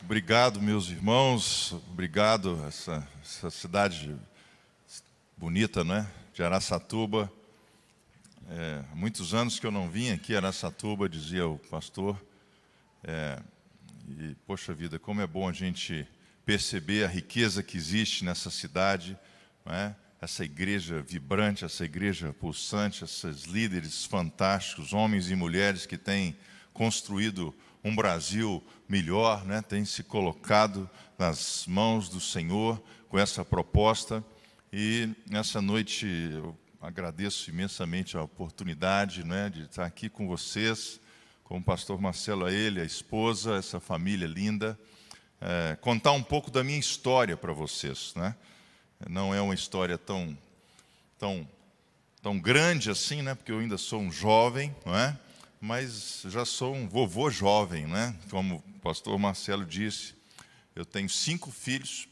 Obrigado, meus irmãos. Obrigado, essa, essa cidade bonita, não é? De Araçatuba. É, muitos anos que eu não vim aqui, Araçatuba, dizia o pastor. É, e, poxa vida, como é bom a gente perceber a riqueza que existe nessa cidade, é? essa igreja vibrante, essa igreja pulsante, esses líderes fantásticos, homens e mulheres que têm construído um Brasil melhor, né? tem se colocado nas mãos do Senhor com essa proposta. E nessa noite eu agradeço imensamente a oportunidade né, de estar aqui com vocês, com o pastor Marcelo, a ele, a esposa, essa família linda, é, contar um pouco da minha história para vocês. Né? Não é uma história tão, tão, tão grande assim, né? porque eu ainda sou um jovem, não é? Mas já sou um vovô jovem, né? Como o pastor Marcelo disse, eu tenho cinco filhos,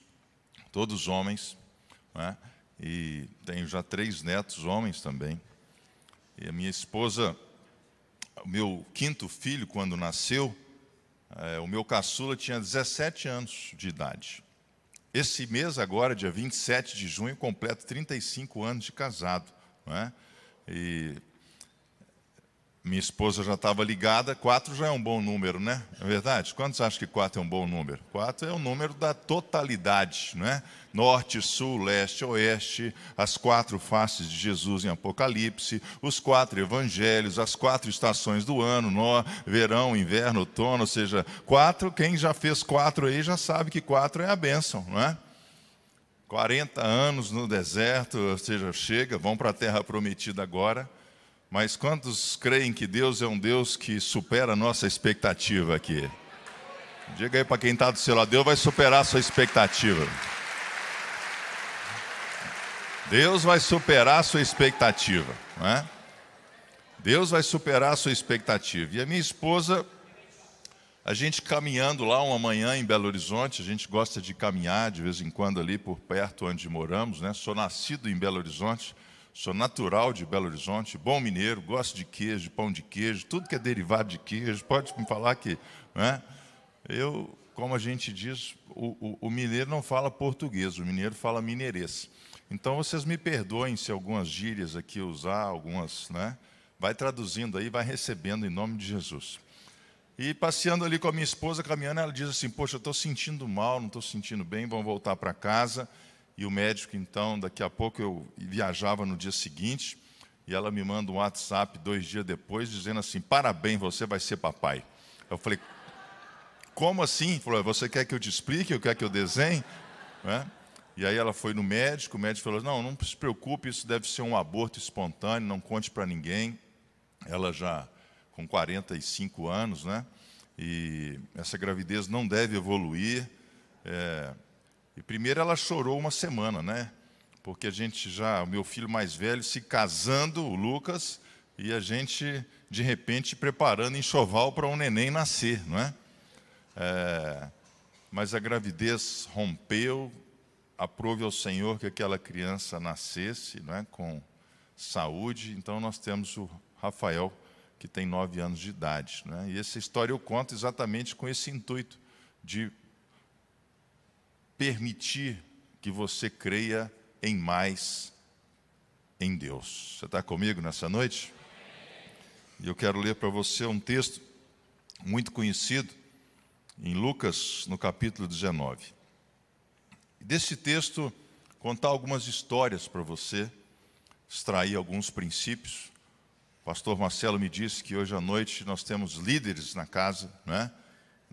todos homens, né? e tenho já três netos homens também. E a minha esposa, o meu quinto filho, quando nasceu, é, o meu caçula tinha 17 anos de idade. Esse mês agora, dia 27 de junho, completo 35 anos de casado. Não é? E minha esposa já estava ligada, quatro já é um bom número, né? É verdade? Quantos acham que quatro é um bom número? Quatro é o número da totalidade, né? Norte, sul, leste, oeste, as quatro faces de Jesus em Apocalipse, os quatro evangelhos, as quatro estações do ano, no, verão, inverno, outono, ou seja, quatro, quem já fez quatro aí já sabe que quatro é a bênção, não é? 40 anos no deserto, ou seja, chega, vão para a terra prometida agora mas quantos creem que Deus é um Deus que supera a nossa expectativa aqui? Diga aí para quem está do seu lado, Deus vai superar a sua expectativa. Deus vai superar a sua expectativa, não é? Deus vai superar a sua expectativa. E a minha esposa, a gente caminhando lá uma manhã em Belo Horizonte, a gente gosta de caminhar de vez em quando ali por perto onde moramos, né? Sou nascido em Belo Horizonte. Sou natural de Belo Horizonte, bom mineiro, gosto de queijo, pão de queijo, tudo que é derivado de queijo. Pode me falar que. Né? Eu, como a gente diz, o, o, o, mineiro não fala português, o mineiro fala mineirês. Então vocês me perdoem se algumas gírias aqui usar, algumas. Né? Vai traduzindo aí, vai recebendo em nome de Jesus. E passeando ali com a minha esposa, caminhando, ela diz assim: Poxa, eu estou sentindo mal, não estou sentindo bem, vamos voltar para casa. E o médico, então, daqui a pouco eu viajava no dia seguinte, e ela me manda um WhatsApp dois dias depois, dizendo assim: Parabéns, você vai ser papai. Eu falei: Como assim? Falou: Você quer que eu te explique? Eu quero que eu desenhe? É? E aí ela foi no médico, o médico falou: Não, não se preocupe, isso deve ser um aborto espontâneo, não conte para ninguém. Ela já com 45 anos, né? E essa gravidez não deve evoluir. É, e primeiro ela chorou uma semana, né? Porque a gente já, o meu filho mais velho se casando, o Lucas, e a gente, de repente, preparando enxoval para um neném nascer, não é? é mas a gravidez rompeu, aprove ao Senhor que aquela criança nascesse, não é? Com saúde. Então nós temos o Rafael, que tem nove anos de idade. Né? E essa história eu conto exatamente com esse intuito de permitir que você creia em mais em Deus. Você está comigo nessa noite? E eu quero ler para você um texto muito conhecido em Lucas, no capítulo 19. E desse texto, contar algumas histórias para você, extrair alguns princípios. O pastor Marcelo me disse que hoje à noite nós temos líderes na casa, não é?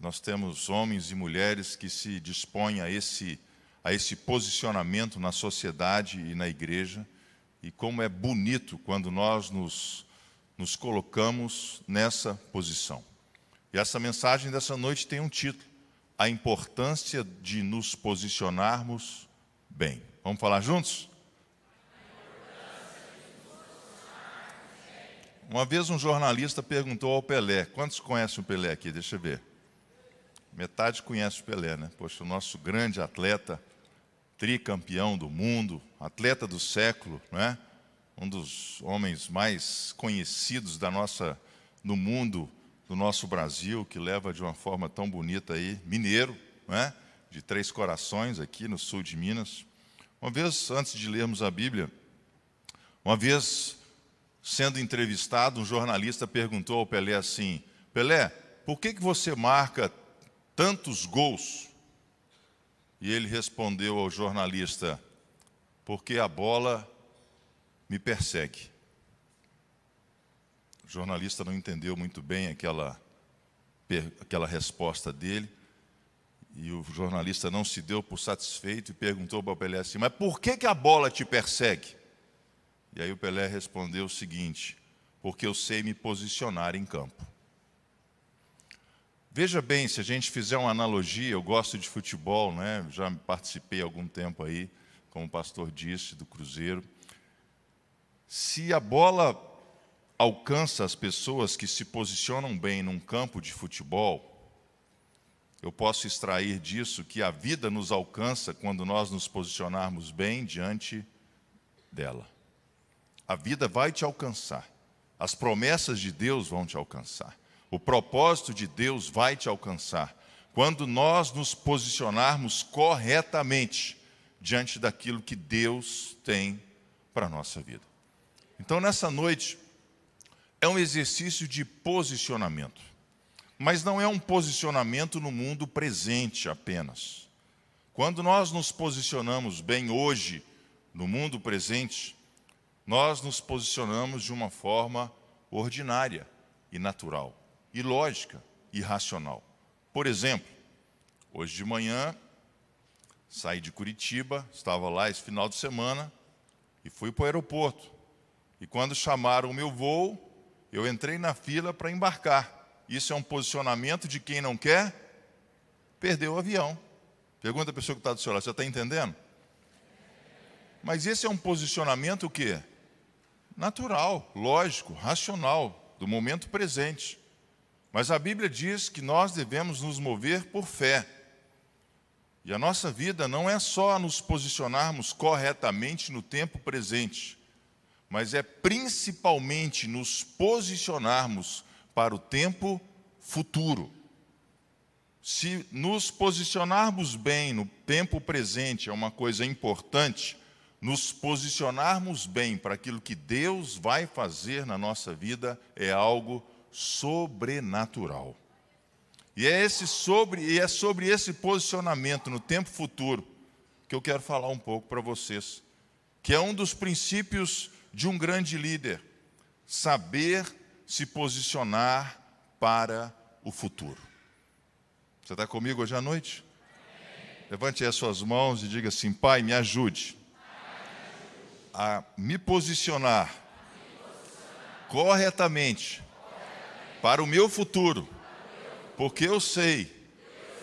Nós temos homens e mulheres que se dispõem a esse, a esse posicionamento na sociedade e na igreja. E como é bonito quando nós nos, nos colocamos nessa posição. E essa mensagem dessa noite tem um título: A importância de nos posicionarmos bem. Vamos falar juntos? Uma vez um jornalista perguntou ao Pelé: Quantos conhecem o Pelé aqui? Deixa eu ver. Metade conhece o Pelé, né? Poxa, o nosso grande atleta, tricampeão do mundo, atleta do século, né? Um dos homens mais conhecidos da nossa no mundo do nosso Brasil, que leva de uma forma tão bonita aí, mineiro, né? de Três Corações, aqui no sul de Minas. Uma vez, antes de lermos a Bíblia, uma vez sendo entrevistado, um jornalista perguntou ao Pelé assim: Pelé, por que, que você marca tantos gols? E ele respondeu ao jornalista: Porque a bola me persegue. O jornalista não entendeu muito bem aquela, aquela resposta dele. E o jornalista não se deu por satisfeito e perguntou para o Pelé assim: Mas por que, que a bola te persegue? E aí o Pelé respondeu o seguinte: Porque eu sei me posicionar em campo. Veja bem, se a gente fizer uma analogia, eu gosto de futebol, né? já participei algum tempo aí, como o pastor disse, do Cruzeiro. Se a bola alcança as pessoas que se posicionam bem num campo de futebol, eu posso extrair disso que a vida nos alcança quando nós nos posicionarmos bem diante dela. A vida vai te alcançar, as promessas de Deus vão te alcançar, o propósito de Deus vai te alcançar quando nós nos posicionarmos corretamente diante daquilo que Deus tem para a nossa vida. Então, nessa noite, é um exercício de posicionamento. Mas não é um posicionamento no mundo presente apenas. Quando nós nos posicionamos bem hoje, no mundo presente, nós nos posicionamos de uma forma ordinária e natural, e lógica e racional. Por exemplo, hoje de manhã, saí de Curitiba, estava lá esse final de semana e fui para o aeroporto. E quando chamaram o meu voo, eu entrei na fila para embarcar. Isso é um posicionamento de quem não quer perder o avião. Pergunta a pessoa que está do seu lado, você está entendendo? Mas esse é um posicionamento o quê? Natural, lógico, racional, do momento presente. Mas a Bíblia diz que nós devemos nos mover por fé. E a nossa vida não é só nos posicionarmos corretamente no tempo presente, mas é principalmente nos posicionarmos para o tempo futuro. Se nos posicionarmos bem no tempo presente é uma coisa importante, nos posicionarmos bem para aquilo que Deus vai fazer na nossa vida é algo sobrenatural. E é, esse sobre, e é sobre esse posicionamento no tempo futuro que eu quero falar um pouco para vocês, que é um dos princípios de um grande líder: saber se posicionar para o futuro. Você está comigo hoje à noite? Levante as suas mãos e diga assim: Pai, me ajude a me posicionar corretamente para o meu futuro, porque eu sei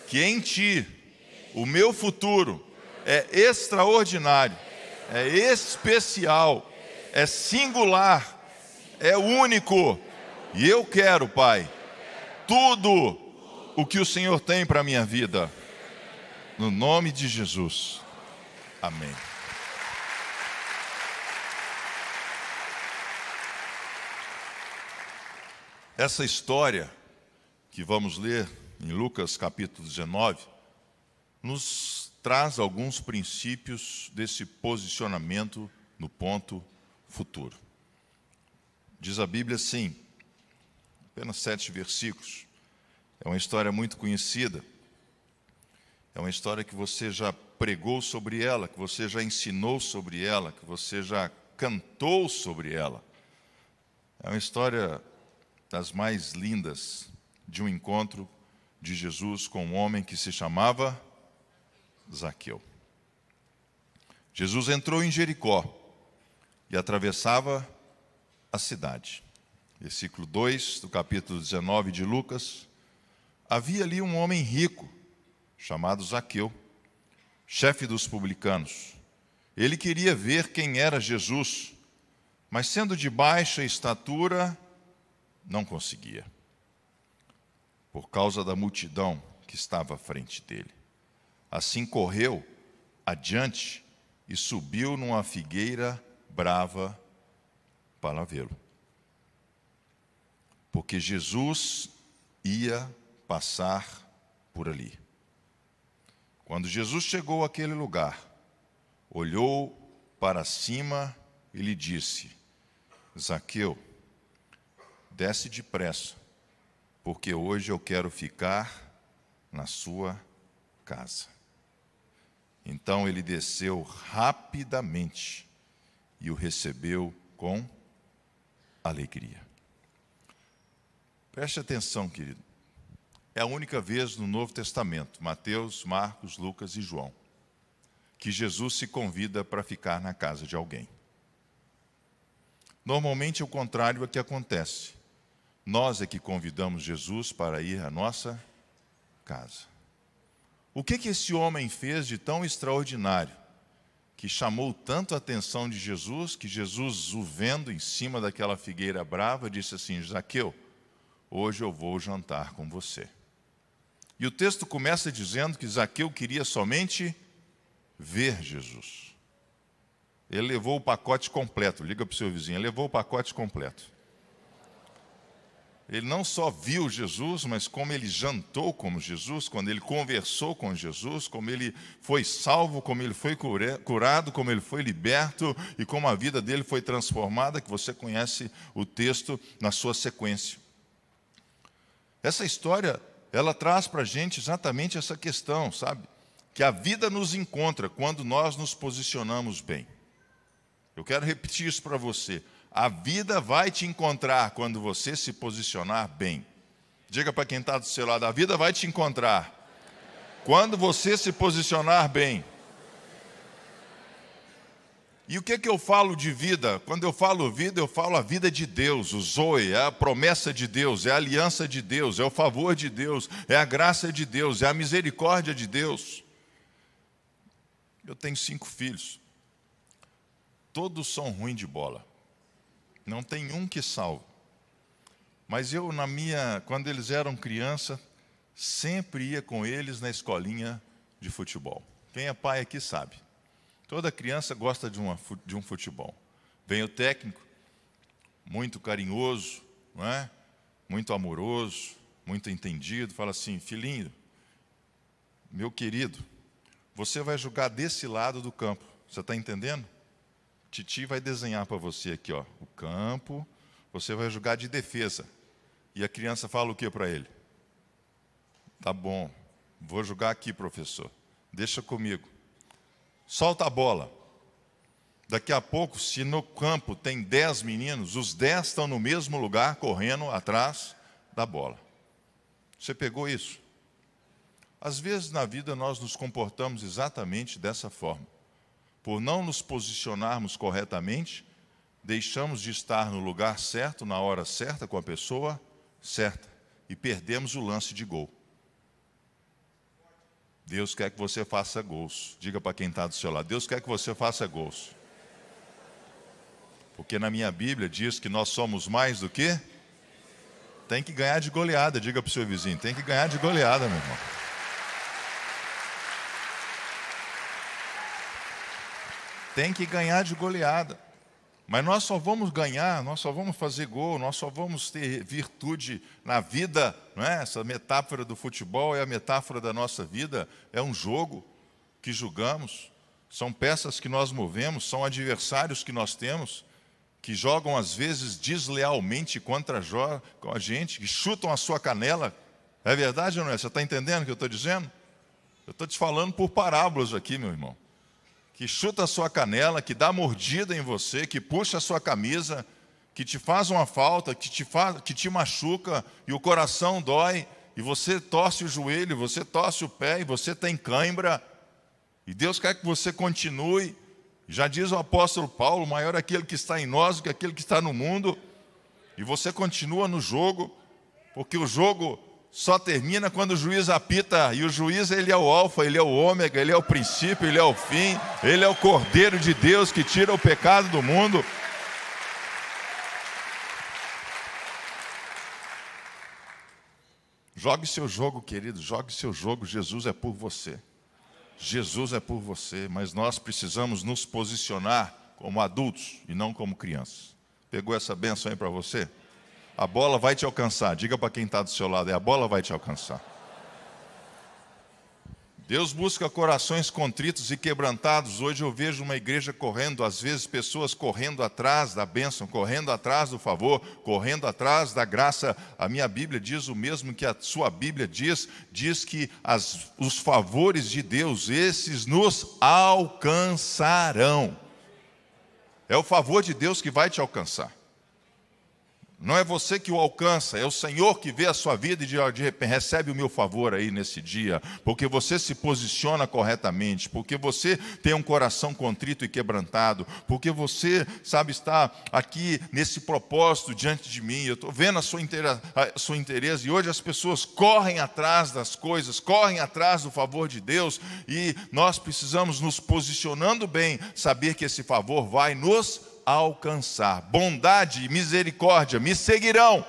que em Ti o meu futuro é extraordinário, é especial é singular, é único. E eu quero, Pai, tudo o que o Senhor tem para a minha vida. No nome de Jesus. Amém. Essa história que vamos ler em Lucas capítulo 19 nos traz alguns princípios desse posicionamento no ponto futuro. Diz a Bíblia assim, apenas sete versículos. É uma história muito conhecida. É uma história que você já pregou sobre ela, que você já ensinou sobre ela, que você já cantou sobre ela. É uma história das mais lindas de um encontro de Jesus com um homem que se chamava Zaqueu. Jesus entrou em Jericó e atravessava a cidade. Versículo 2 do capítulo 19 de Lucas. Havia ali um homem rico, chamado Zaqueu, chefe dos publicanos. Ele queria ver quem era Jesus, mas sendo de baixa estatura, não conseguia, por causa da multidão que estava à frente dele. Assim correu adiante e subiu numa figueira brava para vê-lo. Porque Jesus ia passar por ali. Quando Jesus chegou àquele lugar, olhou para cima e lhe disse: Zaqueu, desce depressa, porque hoje eu quero ficar na sua casa. Então ele desceu rapidamente e o recebeu com alegria. Preste atenção, querido. É a única vez no Novo Testamento, Mateus, Marcos, Lucas e João, que Jesus se convida para ficar na casa de alguém. Normalmente é o contrário é que acontece. Nós é que convidamos Jesus para ir à nossa casa. O que, que esse homem fez de tão extraordinário que chamou tanto a atenção de Jesus que Jesus, o vendo em cima daquela figueira brava, disse assim: Zaqueu, hoje eu vou jantar com você. E o texto começa dizendo que Zaqueu queria somente ver Jesus. Ele levou o pacote completo, liga para o seu vizinho, ele levou o pacote completo. Ele não só viu Jesus, mas como ele jantou com Jesus, quando ele conversou com Jesus, como ele foi salvo, como ele foi curado, como ele foi liberto e como a vida dele foi transformada, que você conhece o texto na sua sequência. Essa história, ela traz para a gente exatamente essa questão, sabe? Que a vida nos encontra quando nós nos posicionamos bem. Eu quero repetir isso para você. A vida vai te encontrar quando você se posicionar bem. Diga para quem está do seu lado: a vida vai te encontrar quando você se posicionar bem. E o que, que eu falo de vida? Quando eu falo vida, eu falo a vida de Deus, o Zoe, é a promessa de Deus, é a aliança de Deus, é o favor de Deus, é a graça de Deus, é a misericórdia de Deus. Eu tenho cinco filhos, todos são ruins de bola. Não tem um que salva. Mas eu, na minha, quando eles eram criança, sempre ia com eles na escolinha de futebol. Quem é pai aqui sabe. Toda criança gosta de, uma, de um futebol. Vem o técnico, muito carinhoso, não é? muito amoroso, muito entendido, fala assim: filhinho, meu querido, você vai jogar desse lado do campo. Você está entendendo? Titi vai desenhar para você aqui, ó, o campo. Você vai jogar de defesa. E a criança fala o que para ele? Tá bom, vou jogar aqui, professor. Deixa comigo. Solta a bola. Daqui a pouco, se no campo tem dez meninos, os dez estão no mesmo lugar, correndo atrás da bola. Você pegou isso? Às vezes na vida nós nos comportamos exatamente dessa forma por não nos posicionarmos corretamente, deixamos de estar no lugar certo, na hora certa, com a pessoa certa, e perdemos o lance de gol. Deus quer que você faça gols. Diga para quem está do seu lado: Deus quer que você faça gols. Porque na minha Bíblia diz que nós somos mais do que? Tem que ganhar de goleada, diga para o seu vizinho: tem que ganhar de goleada, meu irmão. Tem que ganhar de goleada. Mas nós só vamos ganhar, nós só vamos fazer gol, nós só vamos ter virtude na vida, não é? Essa metáfora do futebol é a metáfora da nossa vida, é um jogo que julgamos, são peças que nós movemos, são adversários que nós temos, que jogam às vezes deslealmente contra a gente, que chutam a sua canela. É verdade ou não é? Você está entendendo o que eu estou dizendo? Eu estou te falando por parábolas aqui, meu irmão que chuta a sua canela, que dá mordida em você, que puxa a sua camisa, que te faz uma falta, que te, faz, que te machuca e o coração dói, e você torce o joelho, você torce o pé e você tem cãibra, e Deus quer que você continue. Já diz o apóstolo Paulo: maior é aquele que está em nós do que aquele que está no mundo, e você continua no jogo, porque o jogo só termina quando o juiz apita, e o juiz ele é o alfa, ele é o ômega, ele é o princípio, ele é o fim, ele é o cordeiro de Deus que tira o pecado do mundo. Jogue seu jogo, querido, jogue seu jogo, Jesus é por você. Jesus é por você, mas nós precisamos nos posicionar como adultos e não como crianças. Pegou essa benção aí para você? A bola vai te alcançar. Diga para quem está do seu lado: é a bola vai te alcançar. Deus busca corações contritos e quebrantados. Hoje eu vejo uma igreja correndo, às vezes pessoas correndo atrás da bênção, correndo atrás do favor, correndo atrás da graça. A minha Bíblia diz o mesmo que a sua Bíblia diz: diz que as, os favores de Deus, esses nos alcançarão. É o favor de Deus que vai te alcançar. Não é você que o alcança, é o Senhor que vê a sua vida e de, de repente recebe o meu favor aí nesse dia, porque você se posiciona corretamente, porque você tem um coração contrito e quebrantado, porque você, sabe, está aqui nesse propósito diante de mim. Eu estou vendo a sua, a sua interesse e hoje as pessoas correm atrás das coisas, correm atrás do favor de Deus e nós precisamos nos posicionando bem, saber que esse favor vai nos alcançar. Bondade e misericórdia me seguirão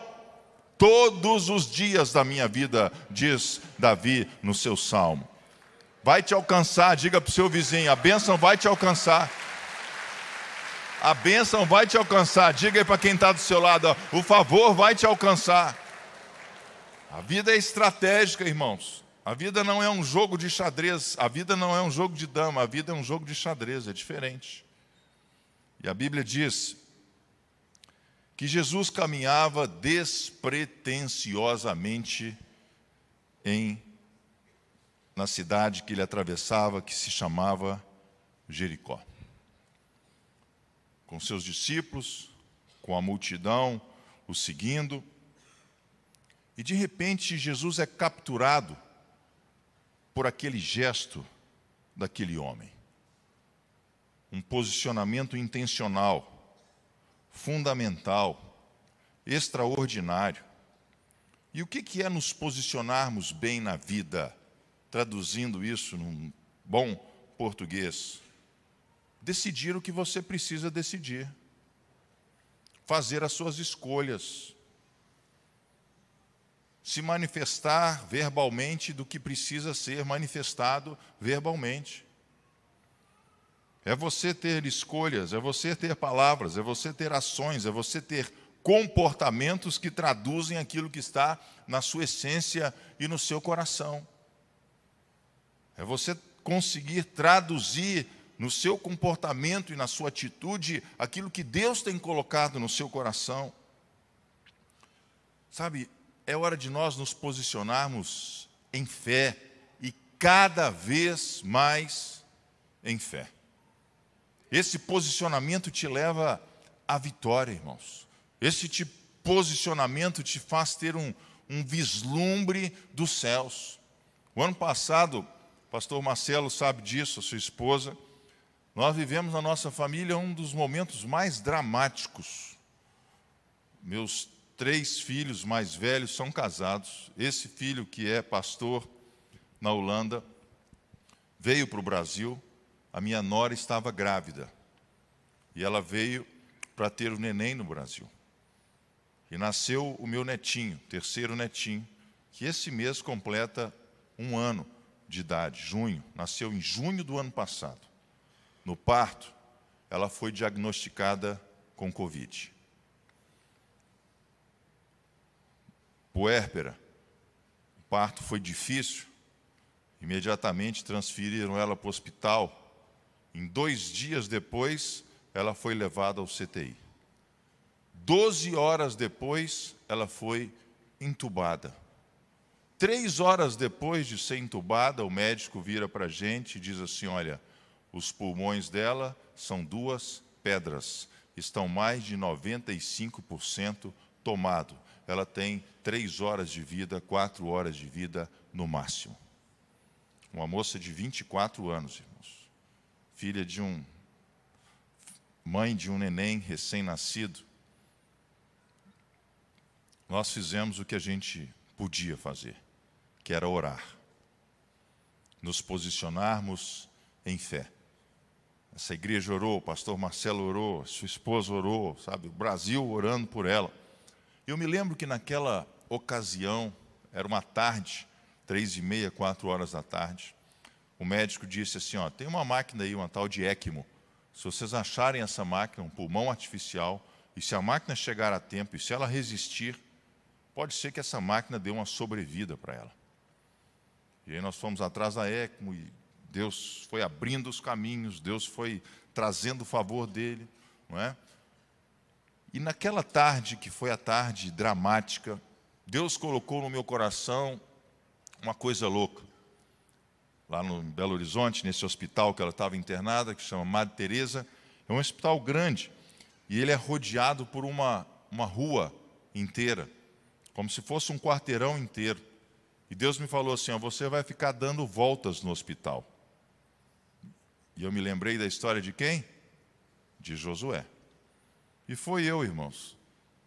todos os dias da minha vida, diz Davi no seu salmo. Vai te alcançar, diga para o seu vizinho: a bênção vai te alcançar. A bênção vai te alcançar. Diga aí para quem está do seu lado: ó, o favor vai te alcançar. A vida é estratégica, irmãos. A vida não é um jogo de xadrez. A vida não é um jogo de dama. A vida é um jogo de xadrez. É diferente. E a Bíblia diz que Jesus caminhava despretensiosamente em na cidade que ele atravessava, que se chamava Jericó. Com seus discípulos, com a multidão o seguindo, e de repente Jesus é capturado por aquele gesto daquele homem um posicionamento intencional, fundamental, extraordinário. E o que é nos posicionarmos bem na vida? Traduzindo isso num bom português. Decidir o que você precisa decidir. Fazer as suas escolhas. Se manifestar verbalmente do que precisa ser manifestado verbalmente. É você ter escolhas, é você ter palavras, é você ter ações, é você ter comportamentos que traduzem aquilo que está na sua essência e no seu coração. É você conseguir traduzir no seu comportamento e na sua atitude aquilo que Deus tem colocado no seu coração. Sabe, é hora de nós nos posicionarmos em fé e cada vez mais em fé. Esse posicionamento te leva à vitória, irmãos. Esse te, posicionamento te faz ter um, um vislumbre dos céus. O ano passado, o pastor Marcelo sabe disso, a sua esposa, nós vivemos na nossa família um dos momentos mais dramáticos. Meus três filhos mais velhos são casados. Esse filho, que é pastor na Holanda, veio para o Brasil a minha nora estava grávida. E ela veio para ter o neném no Brasil. E nasceu o meu netinho, terceiro netinho, que esse mês completa um ano de idade, junho. Nasceu em junho do ano passado. No parto, ela foi diagnosticada com Covid. Puérpera, o parto foi difícil. Imediatamente transferiram ela para o hospital em dois dias depois, ela foi levada ao CTI. Doze horas depois, ela foi entubada. Três horas depois de ser entubada, o médico vira para a gente e diz assim: Olha, os pulmões dela são duas pedras, estão mais de 95% tomado. Ela tem três horas de vida, quatro horas de vida no máximo. Uma moça de 24 anos, filha de um mãe de um neném recém-nascido, nós fizemos o que a gente podia fazer, que era orar. Nos posicionarmos em fé. Essa igreja orou, o pastor Marcelo orou, sua esposa orou, sabe, o Brasil orando por ela. Eu me lembro que naquela ocasião, era uma tarde, três e meia, quatro horas da tarde, o médico disse assim: ó, tem uma máquina aí, uma tal de ECMO. Se vocês acharem essa máquina, um pulmão artificial, E se a máquina chegar a tempo e se ela resistir, pode ser que essa máquina dê uma sobrevida para ela. E aí nós fomos atrás da ECMO e Deus foi abrindo os caminhos, Deus foi trazendo o favor dele, não é? E naquela tarde, que foi a tarde dramática, Deus colocou no meu coração uma coisa louca. Lá no Belo Horizonte, nesse hospital que ela estava internada, que chama Madre Teresa, é um hospital grande e ele é rodeado por uma, uma rua inteira, como se fosse um quarteirão inteiro. E Deus me falou assim: ó, você vai ficar dando voltas no hospital. E eu me lembrei da história de quem? De Josué. E foi eu, irmãos,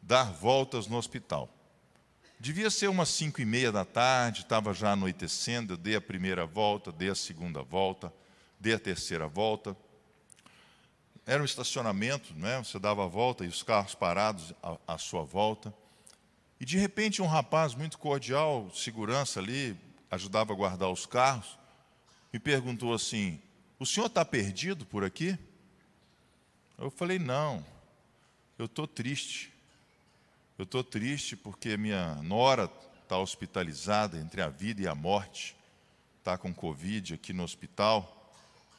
dar voltas no hospital. Devia ser umas cinco e meia da tarde, estava já anoitecendo, eu dei a primeira volta, dei a segunda volta, dei a terceira volta. Era um estacionamento, né? você dava a volta e os carros parados à, à sua volta. E de repente um rapaz muito cordial, segurança ali, ajudava a guardar os carros, me perguntou assim: O senhor está perdido por aqui? Eu falei: Não, eu estou triste. Eu estou triste porque minha nora está hospitalizada entre a vida e a morte, está com Covid aqui no hospital.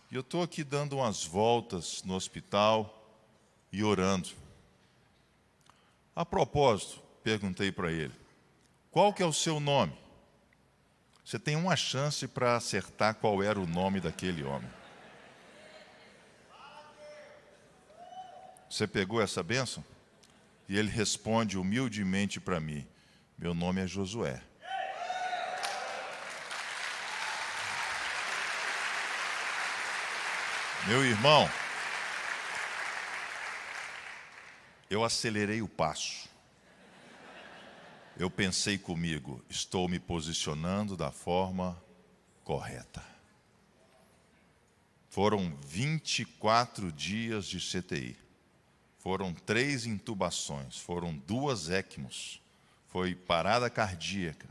E eu estou aqui dando umas voltas no hospital e orando. A propósito, perguntei para ele: qual que é o seu nome? Você tem uma chance para acertar qual era o nome daquele homem. Você pegou essa bênção? E ele responde humildemente para mim: Meu nome é Josué. Meu irmão, eu acelerei o passo. Eu pensei comigo, estou me posicionando da forma correta. Foram 24 dias de CTI. Foram três intubações, foram duas ECMOs, foi parada cardíaca,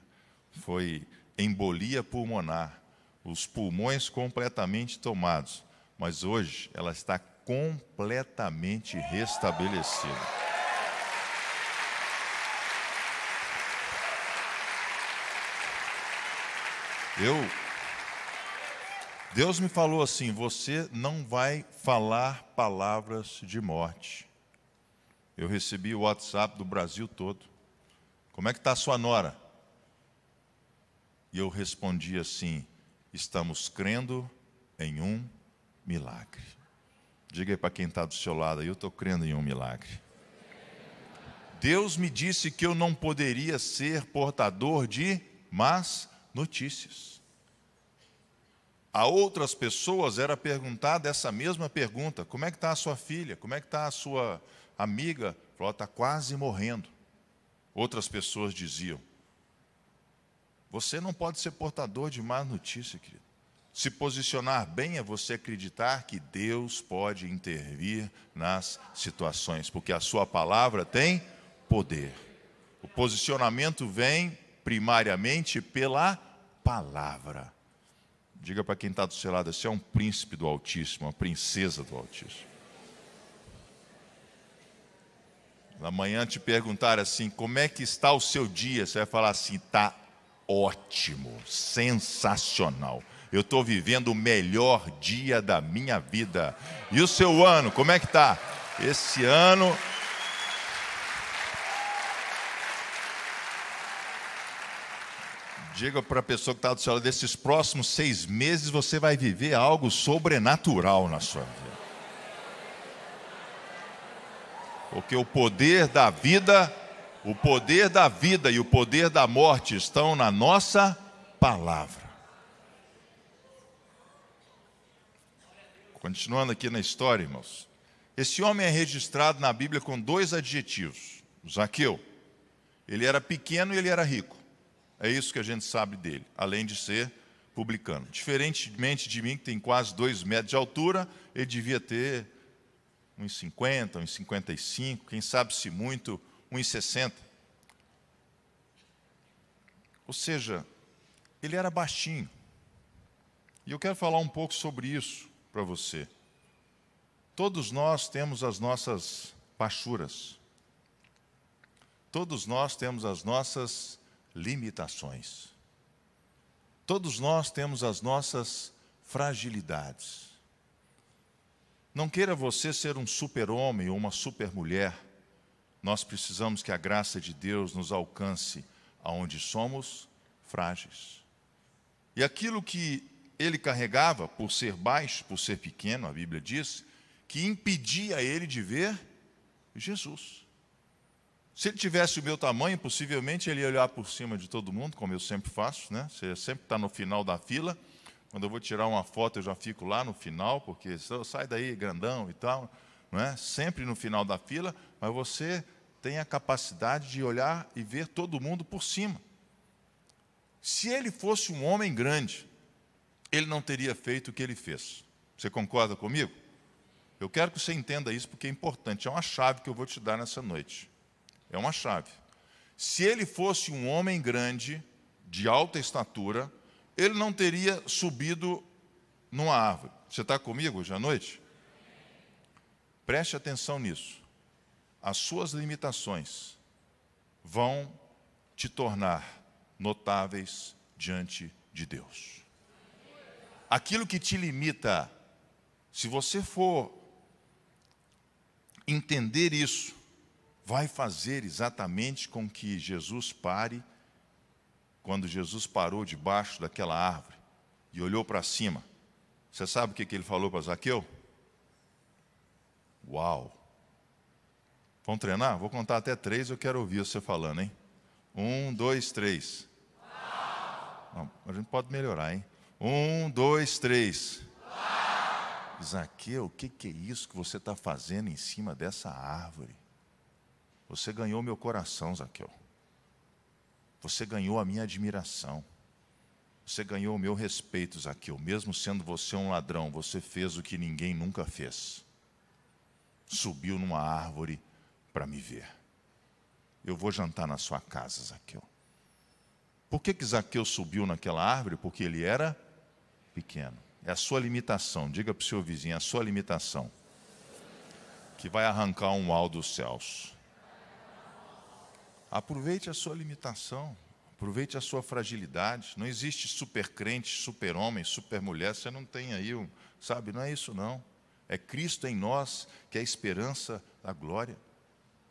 foi embolia pulmonar, os pulmões completamente tomados, mas hoje ela está completamente restabelecida. Eu Deus me falou assim: você não vai falar palavras de morte eu recebi o WhatsApp do Brasil todo. Como é que está a sua nora? E eu respondi assim: estamos crendo em um milagre. Diga aí para quem está do seu lado, eu estou crendo em um milagre. Deus me disse que eu não poderia ser portador de más notícias. A outras pessoas era perguntada essa mesma pergunta: como é que está a sua filha? Como é que está a sua amiga falou: está quase morrendo. Outras pessoas diziam: Você não pode ser portador de má notícia, querido. Se posicionar bem é você acreditar que Deus pode intervir nas situações, porque a sua palavra tem poder. O posicionamento vem primariamente pela palavra. Diga para quem está do seu lado: você é um príncipe do Altíssimo, uma princesa do Altíssimo. Amanhã te perguntar assim, como é que está o seu dia? Você vai falar assim, está ótimo, sensacional. Eu estou vivendo o melhor dia da minha vida. E o seu ano, como é que está? Esse ano. Diga para a pessoa que está do seu lado, desses próximos seis meses você vai viver algo sobrenatural na sua vida. Porque o poder da vida, o poder da vida e o poder da morte estão na nossa palavra. Continuando aqui na história, irmãos. Esse homem é registrado na Bíblia com dois adjetivos. Zaqueu. Ele era pequeno e ele era rico. É isso que a gente sabe dele, além de ser publicano. Diferentemente de mim, que tem quase dois metros de altura, ele devia ter uns 50, uns 55, quem sabe se muito, uns 60. Ou seja, ele era baixinho. E eu quero falar um pouco sobre isso para você. Todos nós temos as nossas baixuras, todos nós temos as nossas limitações. Todos nós temos as nossas fragilidades. Não queira você ser um super-homem ou uma super-mulher. Nós precisamos que a graça de Deus nos alcance aonde somos frágeis. E aquilo que ele carregava, por ser baixo, por ser pequeno, a Bíblia diz, que impedia ele de ver Jesus. Se ele tivesse o meu tamanho, possivelmente ele ia olhar por cima de todo mundo, como eu sempre faço, né? Você sempre está no final da fila. Quando eu vou tirar uma foto, eu já fico lá no final, porque sai daí grandão e tal, não é? Sempre no final da fila, mas você tem a capacidade de olhar e ver todo mundo por cima. Se ele fosse um homem grande, ele não teria feito o que ele fez. Você concorda comigo? Eu quero que você entenda isso porque é importante. É uma chave que eu vou te dar nessa noite. É uma chave. Se ele fosse um homem grande, de alta estatura, ele não teria subido numa árvore. Você está comigo hoje à noite? Preste atenção nisso. As suas limitações vão te tornar notáveis diante de Deus. Aquilo que te limita, se você for entender isso, vai fazer exatamente com que Jesus pare, quando Jesus parou debaixo daquela árvore e olhou para cima. Você sabe o que, que ele falou para Zaqueu? Uau! Vamos treinar? Vou contar até três, eu quero ouvir você falando, hein? Um, dois, três. Não, a gente pode melhorar, hein? Um, dois, três. Zaqueu, o que, que é isso que você está fazendo em cima dessa árvore? Você ganhou meu coração, Zaqueu. Você ganhou a minha admiração. Você ganhou o meu respeito, Zaqueu. Mesmo sendo você um ladrão, você fez o que ninguém nunca fez. Subiu numa árvore para me ver. Eu vou jantar na sua casa, Zaqueu. Por que, que Zaqueu subiu naquela árvore? Porque ele era pequeno. É a sua limitação. Diga para o seu vizinho, é a sua limitação. Que vai arrancar um uau dos céus. Aproveite a sua limitação, aproveite a sua fragilidade. Não existe super crente, super homem, super mulher. Você não tem aí, um, sabe? Não é isso não. É Cristo em nós que é a esperança da glória.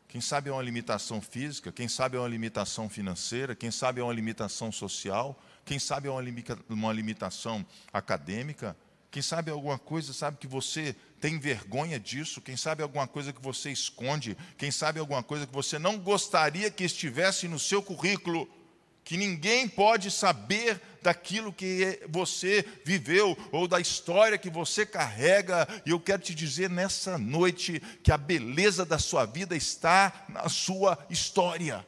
Quem sabe é uma limitação física, quem sabe é uma limitação financeira, quem sabe é uma limitação social, quem sabe é uma, limitação acadêmica, quem sabe alguma coisa, sabe que você tem vergonha disso, quem sabe alguma coisa que você esconde, quem sabe alguma coisa que você não gostaria que estivesse no seu currículo, que ninguém pode saber daquilo que você viveu ou da história que você carrega. E eu quero te dizer nessa noite que a beleza da sua vida está na sua história.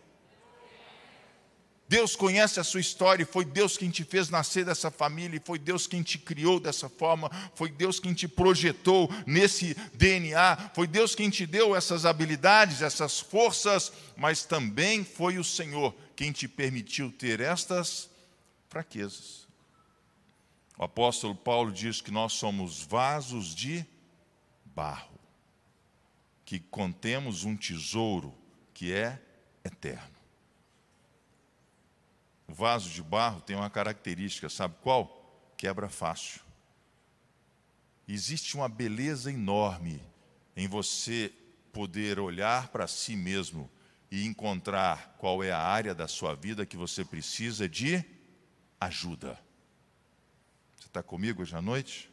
Deus conhece a sua história e foi Deus quem te fez nascer dessa família, e foi Deus quem te criou dessa forma, foi Deus quem te projetou nesse DNA, foi Deus quem te deu essas habilidades, essas forças, mas também foi o Senhor quem te permitiu ter estas fraquezas. O apóstolo Paulo diz que nós somos vasos de barro, que contemos um tesouro que é eterno. O vaso de barro tem uma característica, sabe qual? Quebra fácil. Existe uma beleza enorme em você poder olhar para si mesmo e encontrar qual é a área da sua vida que você precisa de ajuda. Você está comigo hoje à noite?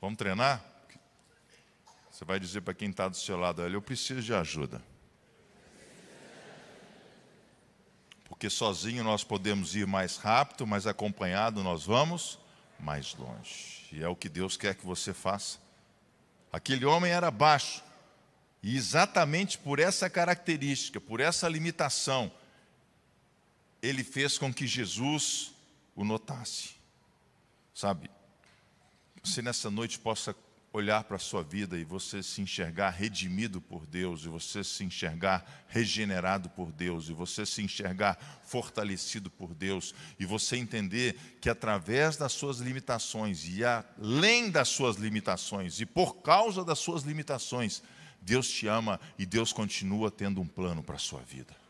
Vamos treinar? Você vai dizer para quem está do seu lado, olha, eu preciso de ajuda. Porque sozinho nós podemos ir mais rápido, mas acompanhado nós vamos mais longe. E é o que Deus quer que você faça. Aquele homem era baixo, e exatamente por essa característica, por essa limitação, ele fez com que Jesus o notasse. Sabe, você nessa noite possa olhar para a sua vida e você se enxergar redimido por Deus, e você se enxergar regenerado por Deus, e você se enxergar fortalecido por Deus, e você entender que através das suas limitações e além das suas limitações, e por causa das suas limitações, Deus te ama e Deus continua tendo um plano para a sua vida.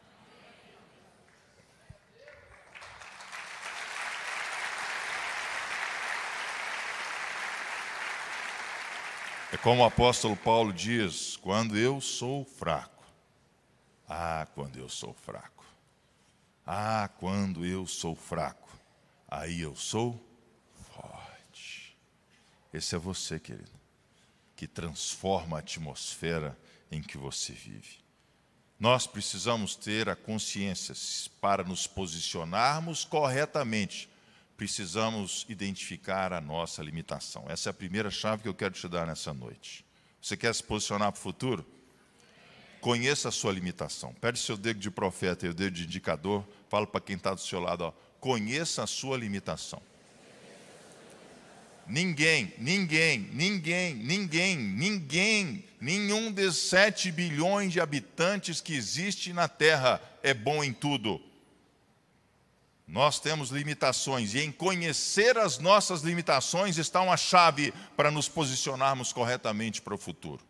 Como o apóstolo Paulo diz: quando eu sou fraco, ah, quando eu sou fraco, ah, quando eu sou fraco, aí eu sou forte. Esse é você, querido, que transforma a atmosfera em que você vive. Nós precisamos ter a consciência para nos posicionarmos corretamente precisamos identificar a nossa limitação. Essa é a primeira chave que eu quero te dar nessa noite. Você quer se posicionar para o futuro? Conheça a sua limitação. Pede seu dedo de profeta e o dedo de indicador. Fala para quem está do seu lado: ó, conheça a sua limitação. Ninguém, ninguém, ninguém, ninguém, ninguém, nenhum dos sete bilhões de habitantes que existe na Terra é bom em tudo. Nós temos limitações e em conhecer as nossas limitações está uma chave para nos posicionarmos corretamente para o futuro.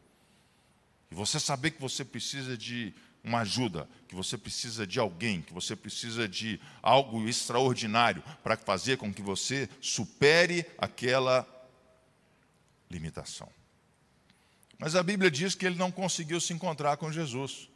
E você saber que você precisa de uma ajuda, que você precisa de alguém, que você precisa de algo extraordinário para fazer com que você supere aquela limitação. Mas a Bíblia diz que ele não conseguiu se encontrar com Jesus.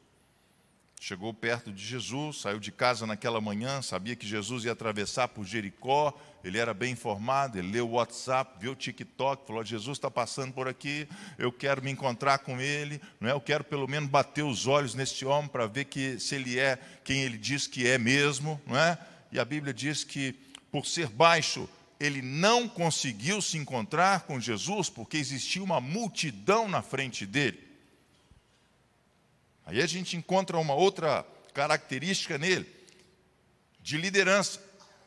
Chegou perto de Jesus, saiu de casa naquela manhã, sabia que Jesus ia atravessar por Jericó, ele era bem informado, ele leu o WhatsApp, viu o TikTok, falou: Jesus está passando por aqui, eu quero me encontrar com ele, não é? eu quero pelo menos bater os olhos nesse homem para ver que, se ele é quem ele diz que é mesmo. Não é? E a Bíblia diz que, por ser baixo, ele não conseguiu se encontrar com Jesus porque existia uma multidão na frente dele. Aí a gente encontra uma outra característica nele, de liderança.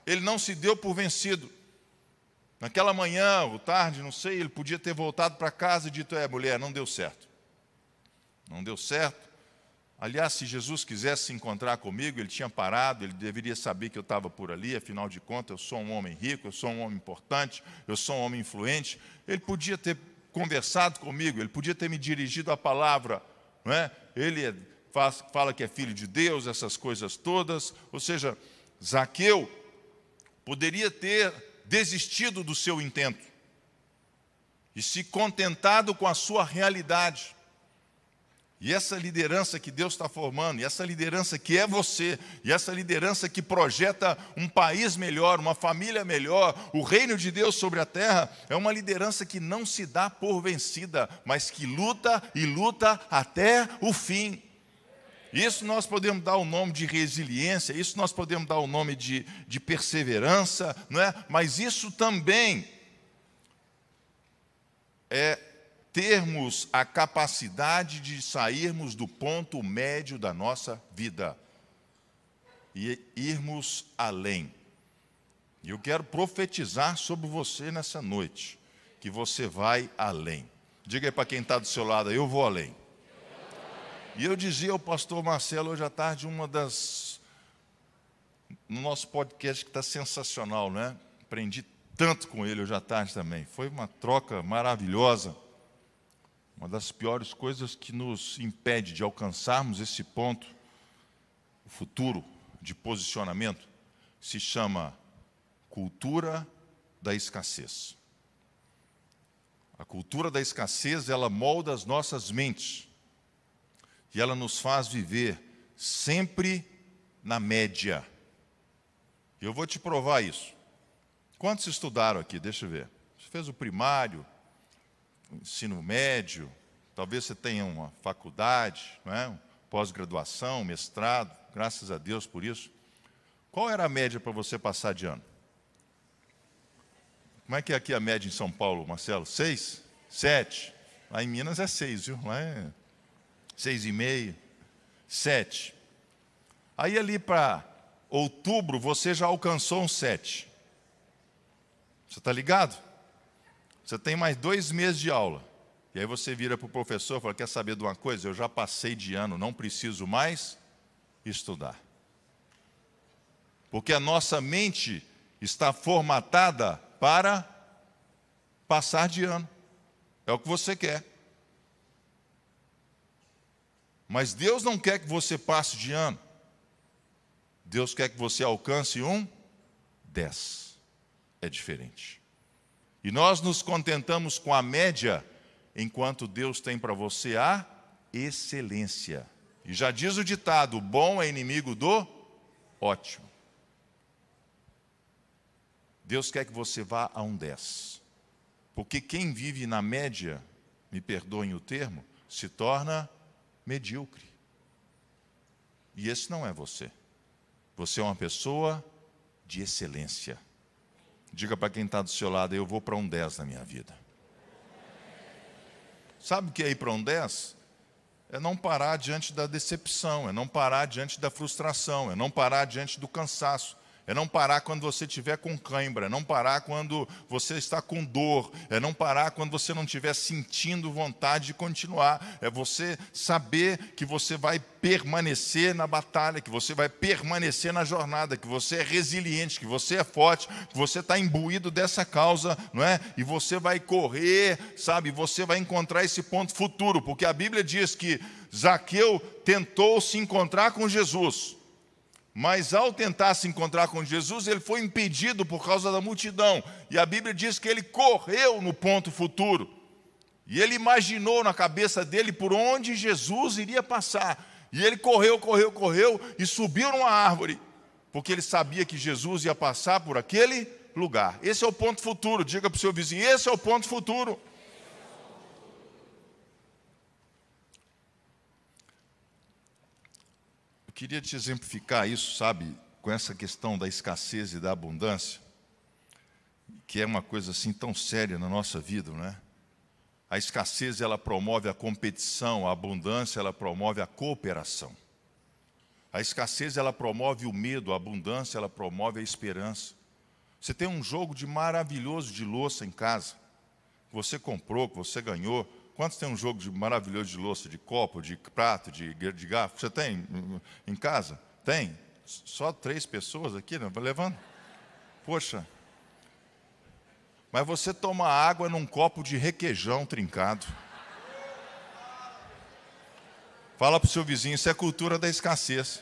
Ele não se deu por vencido. Naquela manhã, ou tarde, não sei, ele podia ter voltado para casa e dito: É, mulher, não deu certo. Não deu certo. Aliás, se Jesus quisesse se encontrar comigo, ele tinha parado, ele deveria saber que eu estava por ali, afinal de contas, eu sou um homem rico, eu sou um homem importante, eu sou um homem influente. Ele podia ter conversado comigo, ele podia ter me dirigido a palavra, não é? ele é, faz, fala que é filho de Deus, essas coisas todas. Ou seja, Zaqueu poderia ter desistido do seu intento e se contentado com a sua realidade. E essa liderança que Deus está formando, e essa liderança que é você, e essa liderança que projeta um país melhor, uma família melhor, o reino de Deus sobre a terra, é uma liderança que não se dá por vencida, mas que luta e luta até o fim. Isso nós podemos dar o nome de resiliência, isso nós podemos dar o nome de, de perseverança, não é? mas isso também é termos a capacidade de sairmos do ponto médio da nossa vida e irmos além. E eu quero profetizar sobre você nessa noite, que você vai além. Diga aí para quem está do seu lado, eu vou além. E eu dizia ao pastor Marcelo hoje à tarde, uma das. No nosso podcast que está sensacional, né? Aprendi tanto com ele hoje à tarde também. Foi uma troca maravilhosa. Uma das piores coisas que nos impede de alcançarmos esse ponto, o futuro de posicionamento, se chama cultura da escassez. A cultura da escassez, ela molda as nossas mentes e ela nos faz viver sempre na média. Eu vou te provar isso. Quantos estudaram aqui? Deixa eu ver. Você fez o primário, ensino médio, talvez você tenha uma faculdade, é? pós-graduação, mestrado, graças a Deus por isso. Qual era a média para você passar de ano? Como é que é aqui a média em São Paulo, Marcelo? Seis? Sete? Lá em Minas é seis, viu? Lá é seis e meio, sete. Aí ali para outubro você já alcançou um sete. Você está ligado? Você tem mais dois meses de aula. E aí você vira para o professor e fala: Quer saber de uma coisa? Eu já passei de ano, não preciso mais estudar. Porque a nossa mente está formatada para passar de ano. É o que você quer. Mas Deus não quer que você passe de ano. Deus quer que você alcance um 10. É diferente. E nós nos contentamos com a média, enquanto Deus tem para você a excelência. E já diz o ditado: o bom é inimigo do ótimo. Deus quer que você vá a um 10. Porque quem vive na média, me perdoem o termo, se torna medíocre. E esse não é você. Você é uma pessoa de excelência. Diga para quem está do seu lado, eu vou para um 10 na minha vida. Sabe o que é ir para um 10? É não parar diante da decepção, é não parar diante da frustração, é não parar diante do cansaço, é não parar quando você estiver com cãibra, é não parar quando você está com dor, é não parar quando você não estiver sentindo vontade de continuar, é você saber que você vai permanecer na batalha, que você vai permanecer na jornada, que você é resiliente, que você é forte, que você está imbuído dessa causa, não é? E você vai correr, sabe? Você vai encontrar esse ponto futuro, porque a Bíblia diz que Zaqueu tentou se encontrar com Jesus. Mas ao tentar se encontrar com Jesus, ele foi impedido por causa da multidão. E a Bíblia diz que ele correu no ponto futuro. E ele imaginou na cabeça dele por onde Jesus iria passar. E ele correu, correu, correu e subiu numa árvore, porque ele sabia que Jesus ia passar por aquele lugar. Esse é o ponto futuro. Diga para o seu vizinho: esse é o ponto futuro. Queria te exemplificar isso, sabe, com essa questão da escassez e da abundância, que é uma coisa assim tão séria na nossa vida, não é? A escassez ela promove a competição, a abundância ela promove a cooperação. A escassez ela promove o medo, a abundância ela promove a esperança. Você tem um jogo de maravilhoso de louça em casa, que você comprou, que você ganhou, Quantos tem um jogo de maravilhoso de louça, de copo, de prato, de, de garfo? Você tem em casa? Tem? Só três pessoas aqui, né? Vai levando? Poxa. Mas você toma água num copo de requeijão trincado. Fala para o seu vizinho, isso é cultura da escassez.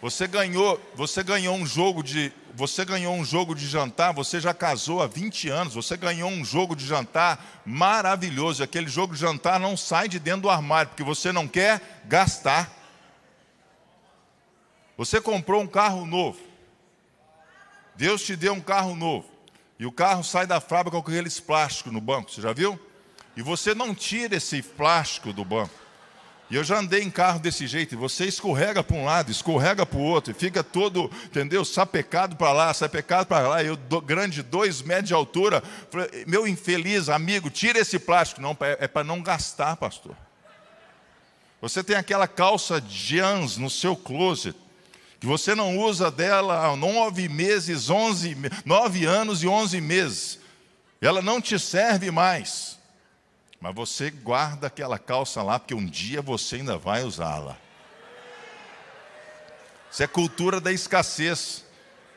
Você ganhou, você ganhou um jogo de, você ganhou um jogo de jantar, você já casou há 20 anos, você ganhou um jogo de jantar maravilhoso. Aquele jogo de jantar não sai de dentro do armário, porque você não quer gastar. Você comprou um carro novo. Deus te deu um carro novo. E o carro sai da fábrica com aqueles plásticos no banco, você já viu? E você não tira esse plástico do banco. E eu já andei em carro desse jeito, e você escorrega para um lado, escorrega para o outro, e fica todo, entendeu? Sapecado para lá, sapecado para lá, eu do, grande, dois metros de altura. Falei, meu infeliz amigo, tira esse plástico. Não, é, é para não gastar, pastor. Você tem aquela calça jeans no seu closet, que você não usa dela há nove meses, onze, nove anos e onze meses. Ela não te serve mais. Mas você guarda aquela calça lá, porque um dia você ainda vai usá-la. Isso é cultura da escassez.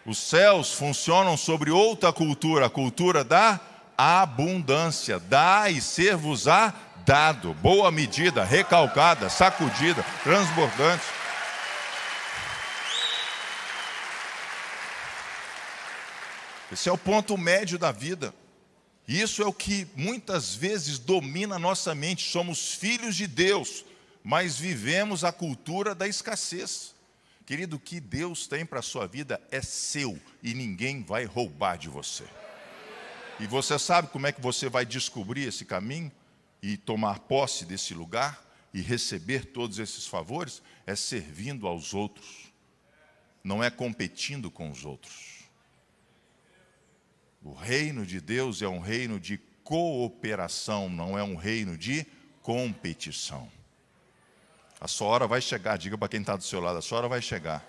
Os céus funcionam sobre outra cultura, a cultura da abundância. Dá e ser-vos-á dado. Boa medida, recalcada, sacudida, transbordante. Esse é o ponto médio da vida. Isso é o que muitas vezes domina a nossa mente. Somos filhos de Deus, mas vivemos a cultura da escassez. Querido, o que Deus tem para a sua vida é seu e ninguém vai roubar de você. E você sabe como é que você vai descobrir esse caminho e tomar posse desse lugar e receber todos esses favores? É servindo aos outros, não é competindo com os outros. O reino de Deus é um reino de cooperação, não é um reino de competição. A sua hora vai chegar, diga para quem está do seu lado, a sua hora vai chegar.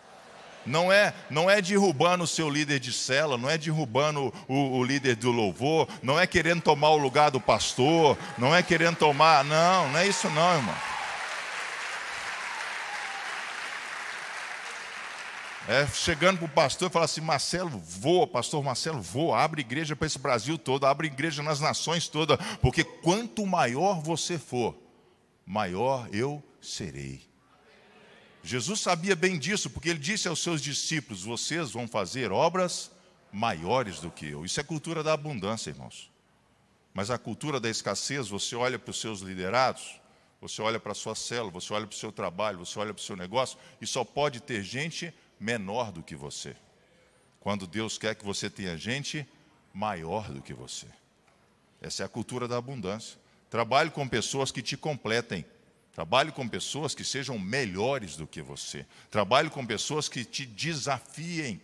Não é, não é derrubando o seu líder de cela, não é derrubando o, o líder do louvor, não é querendo tomar o lugar do pastor, não é querendo tomar, não, não é isso não, irmão. É, chegando para o pastor e falar assim: Marcelo, voa, pastor Marcelo, voa, abre igreja para esse Brasil todo, abre igreja nas nações todas, porque quanto maior você for, maior eu serei. Jesus sabia bem disso, porque ele disse aos seus discípulos: Vocês vão fazer obras maiores do que eu. Isso é cultura da abundância, irmãos. Mas a cultura da escassez, você olha para os seus liderados, você olha para a sua célula, você olha para o seu trabalho, você olha para o seu negócio, e só pode ter gente menor do que você. Quando Deus quer que você tenha gente maior do que você. Essa é a cultura da abundância. Trabalhe com pessoas que te completem. Trabalhe com pessoas que sejam melhores do que você. Trabalhe com pessoas que te desafiem.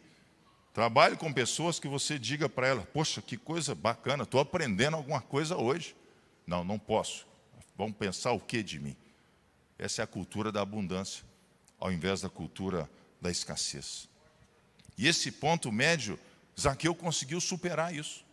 Trabalhe com pessoas que você diga para ela: Poxa, que coisa bacana, estou aprendendo alguma coisa hoje. Não, não posso. Vão pensar o que de mim? Essa é a cultura da abundância, ao invés da cultura da escassez. E esse ponto médio, Zaqueu conseguiu superar isso.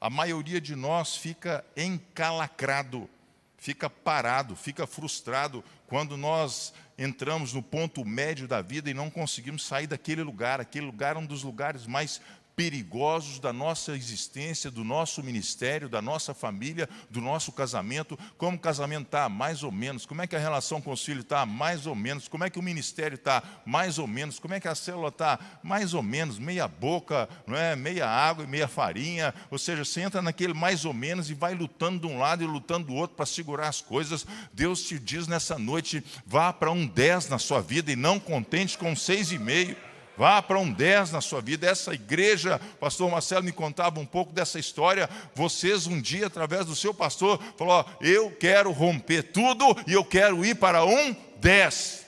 A maioria de nós fica encalacrado, fica parado, fica frustrado quando nós entramos no ponto médio da vida e não conseguimos sair daquele lugar. Aquele lugar é um dos lugares mais perigosos da nossa existência, do nosso ministério, da nossa família, do nosso casamento. Como o casamento está? Mais ou menos. Como é que a relação com os filhos está? Mais ou menos. Como é que o ministério está? Mais ou menos. Como é que a célula está? Mais ou menos. Meia boca, não é? meia água e meia farinha. Ou seja, você entra naquele mais ou menos e vai lutando de um lado e lutando do outro para segurar as coisas. Deus te diz nessa noite: vá para um 10 na sua vida e não contente com seis e meio. Vá para um 10 na sua vida. Essa igreja, pastor Marcelo me contava um pouco dessa história. Vocês um dia, através do seu pastor, falou: Eu quero romper tudo e eu quero ir para um 10.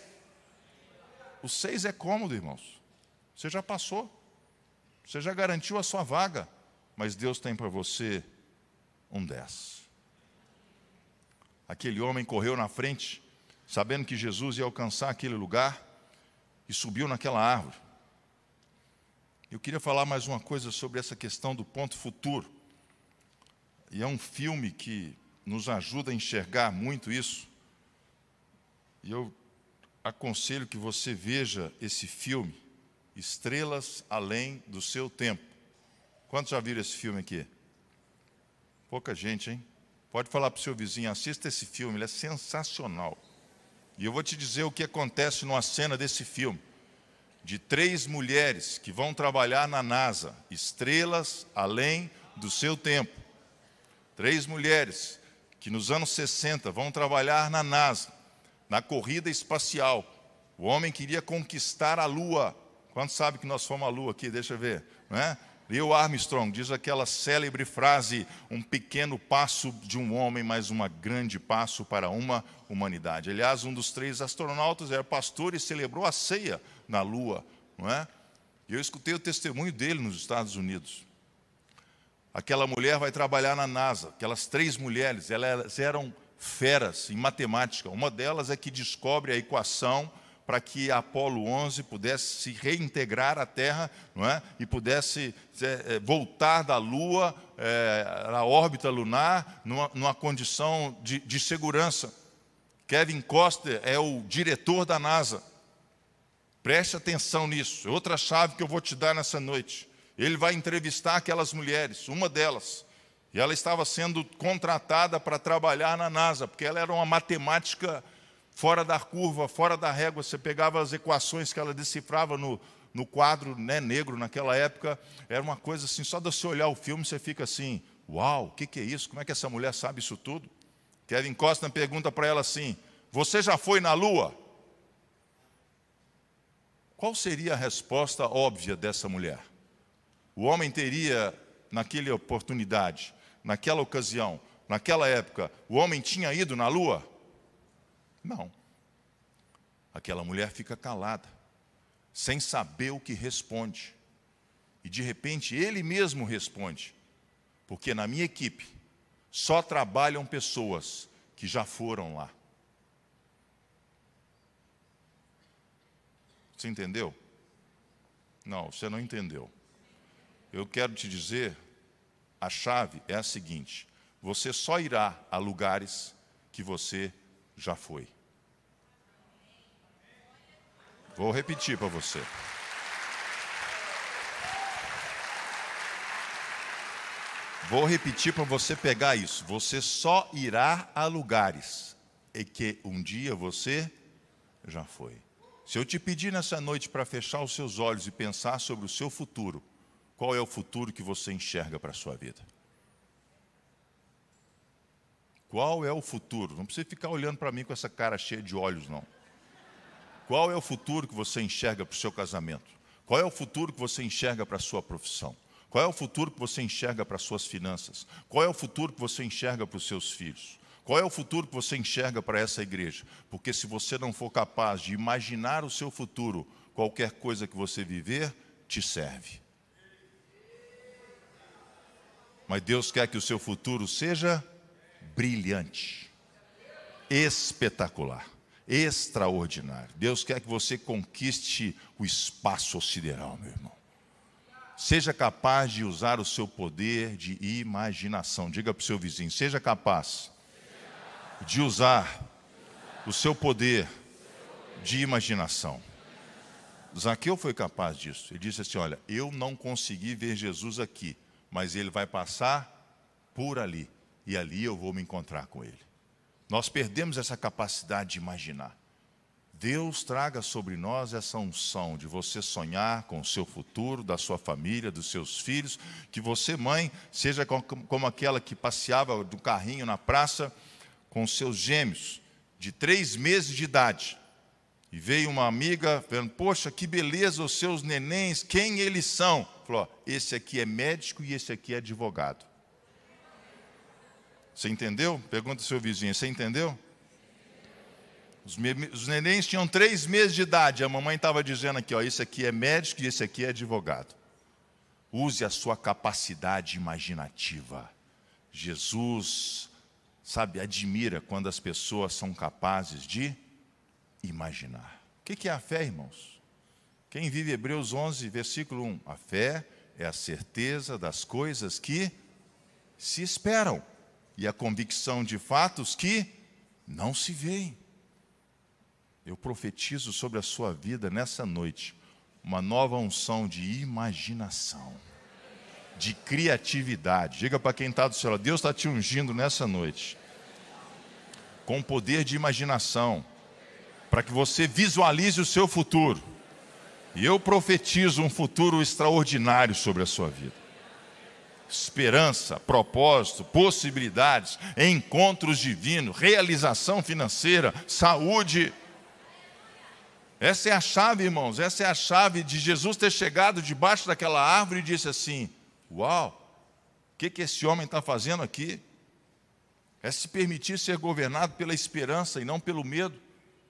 O 6 é cômodo, irmãos. Você já passou. Você já garantiu a sua vaga. Mas Deus tem para você um 10. Aquele homem correu na frente, sabendo que Jesus ia alcançar aquele lugar, e subiu naquela árvore. Eu queria falar mais uma coisa sobre essa questão do ponto futuro. E é um filme que nos ajuda a enxergar muito isso. E eu aconselho que você veja esse filme, Estrelas Além do Seu Tempo. Quantos já viram esse filme aqui? Pouca gente, hein? Pode falar para o seu vizinho, assista esse filme, ele é sensacional. E eu vou te dizer o que acontece numa cena desse filme de três mulheres que vão trabalhar na NASA, estrelas além do seu tempo. Três mulheres que nos anos 60 vão trabalhar na NASA, na corrida espacial. O homem queria conquistar a Lua. Quantos sabe que nós fomos à Lua aqui? Deixa eu ver. Não é? Armstrong diz aquela célebre frase: um pequeno passo de um homem, mas um grande passo para uma humanidade. Aliás, um dos três astronautas era pastor e celebrou a ceia na Lua, não é? E eu escutei o testemunho dele nos Estados Unidos. Aquela mulher vai trabalhar na NASA, aquelas três mulheres, elas eram feras em matemática. Uma delas é que descobre a equação para que a Apolo 11 pudesse se reintegrar à Terra não é? e pudesse é, é, voltar da Lua é, à órbita lunar numa, numa condição de, de segurança. Kevin Coster é o diretor da NASA. Preste atenção nisso. Outra chave que eu vou te dar nessa noite. Ele vai entrevistar aquelas mulheres, uma delas. E ela estava sendo contratada para trabalhar na NASA, porque ela era uma matemática fora da curva, fora da régua. Você pegava as equações que ela decifrava no, no quadro né, negro naquela época. Era uma coisa assim, só de você olhar o filme, você fica assim: Uau, o que, que é isso? Como é que essa mulher sabe isso tudo? Kevin Costner pergunta para ela assim: Você já foi na Lua? Qual seria a resposta óbvia dessa mulher? O homem teria, naquela oportunidade, naquela ocasião, naquela época, o homem tinha ido na lua? Não. Aquela mulher fica calada, sem saber o que responde. E de repente ele mesmo responde: porque na minha equipe só trabalham pessoas que já foram lá. Você entendeu? Não, você não entendeu. Eu quero te dizer, a chave é a seguinte: você só irá a lugares que você já foi. Vou repetir para você. Vou repetir para você pegar isso. Você só irá a lugares e que um dia você já foi. Se eu te pedir nessa noite para fechar os seus olhos e pensar sobre o seu futuro, qual é o futuro que você enxerga para a sua vida? Qual é o futuro? Não precisa ficar olhando para mim com essa cara cheia de olhos, não. Qual é o futuro que você enxerga para o seu casamento? Qual é o futuro que você enxerga para a sua profissão? Qual é o futuro que você enxerga para as suas finanças? Qual é o futuro que você enxerga para os seus filhos? Qual é o futuro que você enxerga para essa igreja? Porque se você não for capaz de imaginar o seu futuro, qualquer coisa que você viver te serve. Mas Deus quer que o seu futuro seja brilhante, espetacular, extraordinário. Deus quer que você conquiste o espaço sideral, meu irmão. Seja capaz de usar o seu poder de imaginação. Diga para o seu vizinho: seja capaz de usar o seu poder de imaginação. Zaqueu foi capaz disso. Ele disse assim: Olha, eu não consegui ver Jesus aqui, mas ele vai passar por ali e ali eu vou me encontrar com Ele. Nós perdemos essa capacidade de imaginar. Deus traga sobre nós essa unção de você sonhar com o seu futuro, da sua família, dos seus filhos, que você, mãe, seja como aquela que passeava do carrinho na praça com seus gêmeos, de três meses de idade. E veio uma amiga, falando: Poxa, que beleza os seus nenéns, quem eles são? Falou: Esse aqui é médico e esse aqui é advogado. Você entendeu? Pergunta ao seu vizinho, você entendeu? Os, nenéns tinham três meses de idade, a mamãe estava dizendo aqui, ó, esse aqui é médico e esse aqui é advogado. Use a sua capacidade imaginativa. Jesus, sabe, admira quando as pessoas são capazes de imaginar. O que é a fé, irmãos? Quem vive Hebreus 11, versículo 1, a fé é a certeza das coisas que se esperam e a convicção de fatos que não se veem. Eu profetizo sobre a sua vida nessa noite uma nova unção de imaginação, de criatividade. Diga para quem está do seu lado: Deus está te ungindo nessa noite com poder de imaginação, para que você visualize o seu futuro. E eu profetizo um futuro extraordinário sobre a sua vida esperança, propósito, possibilidades, encontros divinos, realização financeira, saúde. Essa é a chave, irmãos, essa é a chave de Jesus ter chegado debaixo daquela árvore e disse assim: Uau, o que, que esse homem está fazendo aqui? É se permitir ser governado pela esperança e não pelo medo,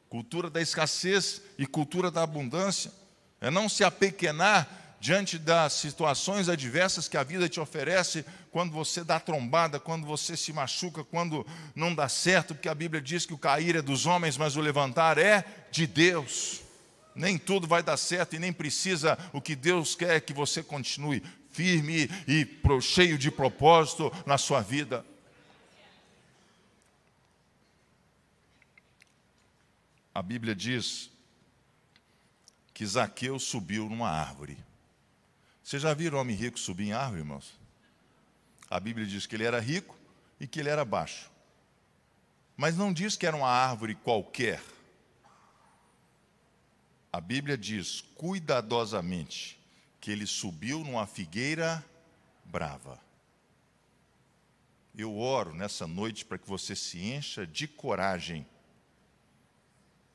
cultura da escassez e cultura da abundância, é não se apequenar diante das situações adversas que a vida te oferece, quando você dá trombada, quando você se machuca, quando não dá certo, porque a Bíblia diz que o cair é dos homens, mas o levantar é de Deus. Nem tudo vai dar certo e nem precisa, o que Deus quer é que você continue firme e cheio de propósito na sua vida. A Bíblia diz que Zaqueu subiu numa árvore. Vocês já viram homem rico subir em árvore, irmãos? A Bíblia diz que ele era rico e que ele era baixo. Mas não diz que era uma árvore qualquer. A Bíblia diz cuidadosamente que ele subiu numa figueira brava. Eu oro nessa noite para que você se encha de coragem,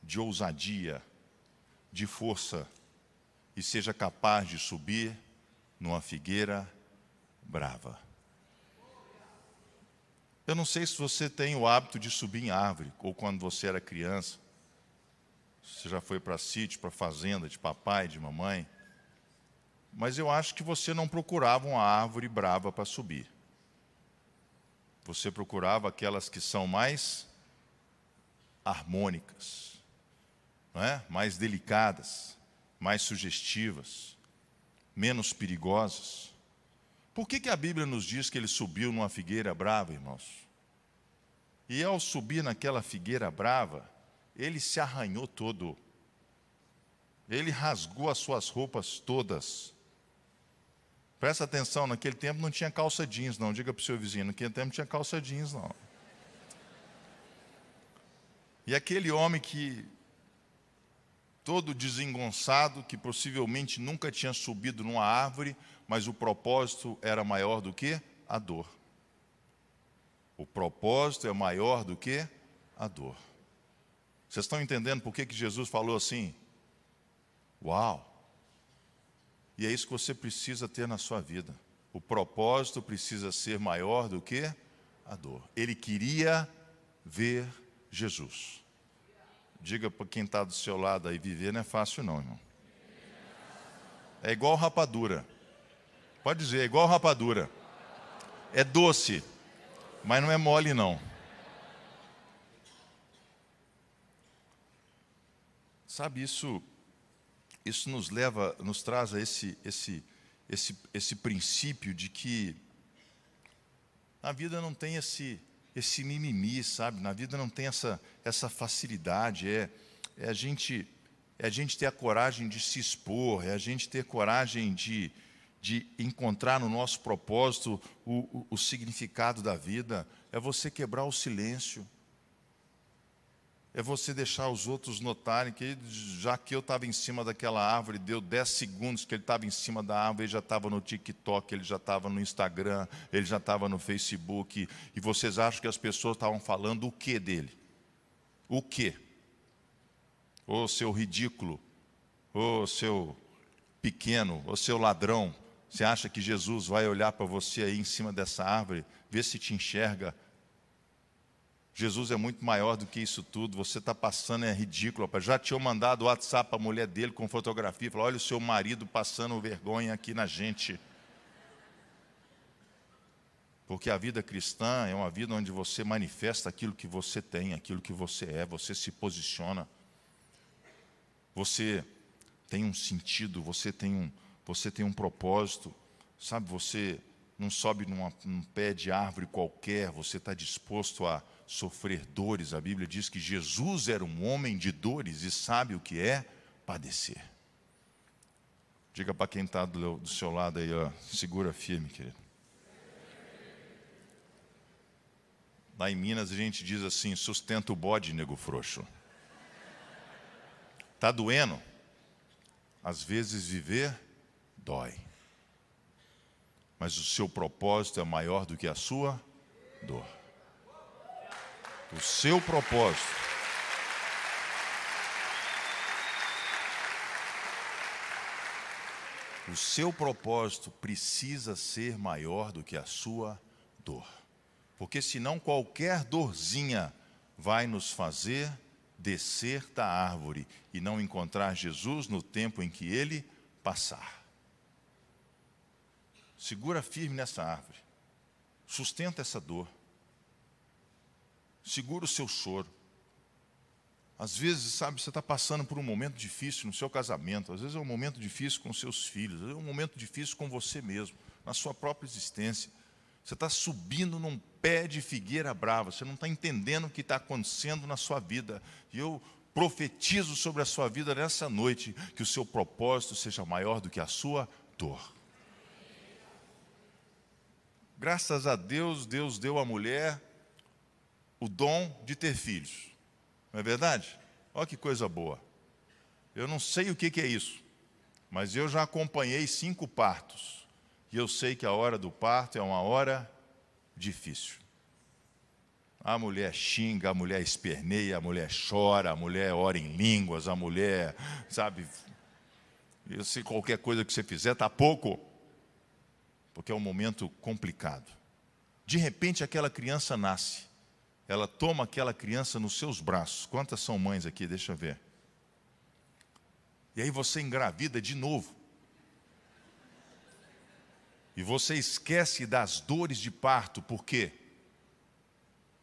de ousadia, de força e seja capaz de subir numa figueira brava. Eu não sei se você tem o hábito de subir em árvore, ou quando você era criança. Você já foi para sítio, para fazenda de papai, de mamãe. Mas eu acho que você não procurava uma árvore brava para subir. Você procurava aquelas que são mais harmônicas, é? mais delicadas, mais sugestivas menos perigosas. Por que, que a Bíblia nos diz que ele subiu numa figueira brava, irmãos? E ao subir naquela figueira brava, ele se arranhou todo. Ele rasgou as suas roupas todas. Presta atenção, naquele tempo não tinha calça jeans, não. Diga para o seu vizinho, naquele tempo não tinha calça jeans, não. E aquele homem que, todo desengonçado, que possivelmente nunca tinha subido numa árvore, mas o propósito era maior do que a dor. O propósito é maior do que a dor. Vocês estão entendendo por que, que Jesus falou assim? Uau! E é isso que você precisa ter na sua vida. O propósito precisa ser maior do que a dor. Ele queria ver Jesus. Diga para quem está do seu lado aí: viver não é fácil, não, irmão. É igual rapadura. Pode dizer, é igual rapadura. É doce, mas não é mole, não. Sabe, isso, isso nos leva, nos traz a esse, esse, esse, esse princípio de que a vida não tem esse, esse mimimi, sabe? Na vida não tem essa, essa facilidade. É, é, a gente, é a gente ter a coragem de se expor, é a gente ter coragem de, de encontrar no nosso propósito o, o, o significado da vida. É você quebrar o silêncio. É você deixar os outros notarem que, já que eu estava em cima daquela árvore, deu 10 segundos que ele estava em cima da árvore, ele já estava no TikTok, ele já estava no Instagram, ele já estava no Facebook. E vocês acham que as pessoas estavam falando o que dele? O que? Ô seu ridículo, ô seu pequeno, ô seu ladrão. Você acha que Jesus vai olhar para você aí em cima dessa árvore, ver se te enxerga Jesus é muito maior do que isso tudo. Você está passando, é ridículo. Rapaz. Já tinham mandado o WhatsApp para a mulher dele com fotografia. Falou: olha o seu marido passando vergonha aqui na gente. Porque a vida cristã é uma vida onde você manifesta aquilo que você tem, aquilo que você é, você se posiciona. Você tem um sentido, você tem um, você tem um propósito. Sabe, você não sobe num pé de árvore qualquer, você está disposto a sofrer dores. A Bíblia diz que Jesus era um homem de dores e sabe o que é padecer. Diga para quem está do, do, seu lado aí, ó, segura firme, querido. Lá em Minas a gente diz assim: sustenta o bode, nego frouxo. Está doendo? Às vezes viver dói. Mas o seu propósito é maior do que a sua dor o seu propósito. O seu propósito precisa ser maior do que a sua dor. Porque senão qualquer dorzinha vai nos fazer descer da árvore e não encontrar Jesus no tempo em que ele passar. Segura firme nessa árvore. Sustenta essa dor. Segura o seu choro. Às vezes, sabe, você está passando por um momento difícil no seu casamento, às vezes é um momento difícil com seus filhos, às vezes é um momento difícil com você mesmo, na sua própria existência. Você está subindo num pé de figueira brava, você não está entendendo o que está acontecendo na sua vida. E eu profetizo sobre a sua vida nessa noite que o seu propósito seja maior do que a sua dor. Graças a Deus, Deus deu à mulher o dom de ter filhos. Não é verdade? Olha que coisa boa. Eu não sei o que, é isso, mas eu já acompanhei cinco partos. E eu sei que a hora do parto é uma hora difícil. A mulher xinga, a mulher esperneia, a mulher chora, a mulher ora em línguas, a mulher, sabe, eu sei qualquer coisa que você fizer está pouco, porque é um momento complicado. De repente aquela criança nasce ela toma aquela criança nos seus braços. Quantas são mães aqui? Deixa eu ver. E aí você engravida de novo. E você esquece das dores de parto, por quê?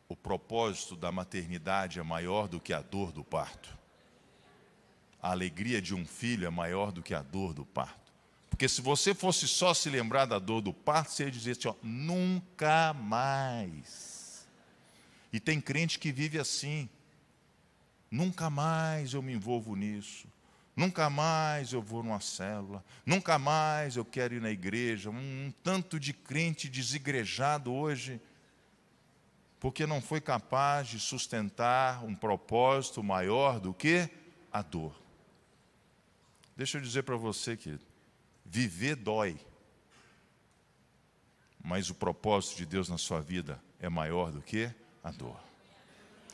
O propósito da maternidade é maior do que a dor do parto. A alegria de um filho é maior do que a dor do parto. Porque se você fosse só se lembrar da dor do parto, você ia dizer assim: ó, nunca mais e tem crente que vive assim. Nunca mais eu me envolvo nisso. Nunca mais eu vou numa célula. Nunca mais eu quero ir na igreja. Um, um tanto de crente desigrejado hoje. porque não foi capaz de sustentar um propósito maior do que a dor. Deixa eu dizer para você, querido, viver dói, mas o propósito de Deus na sua vida é maior do que a dor.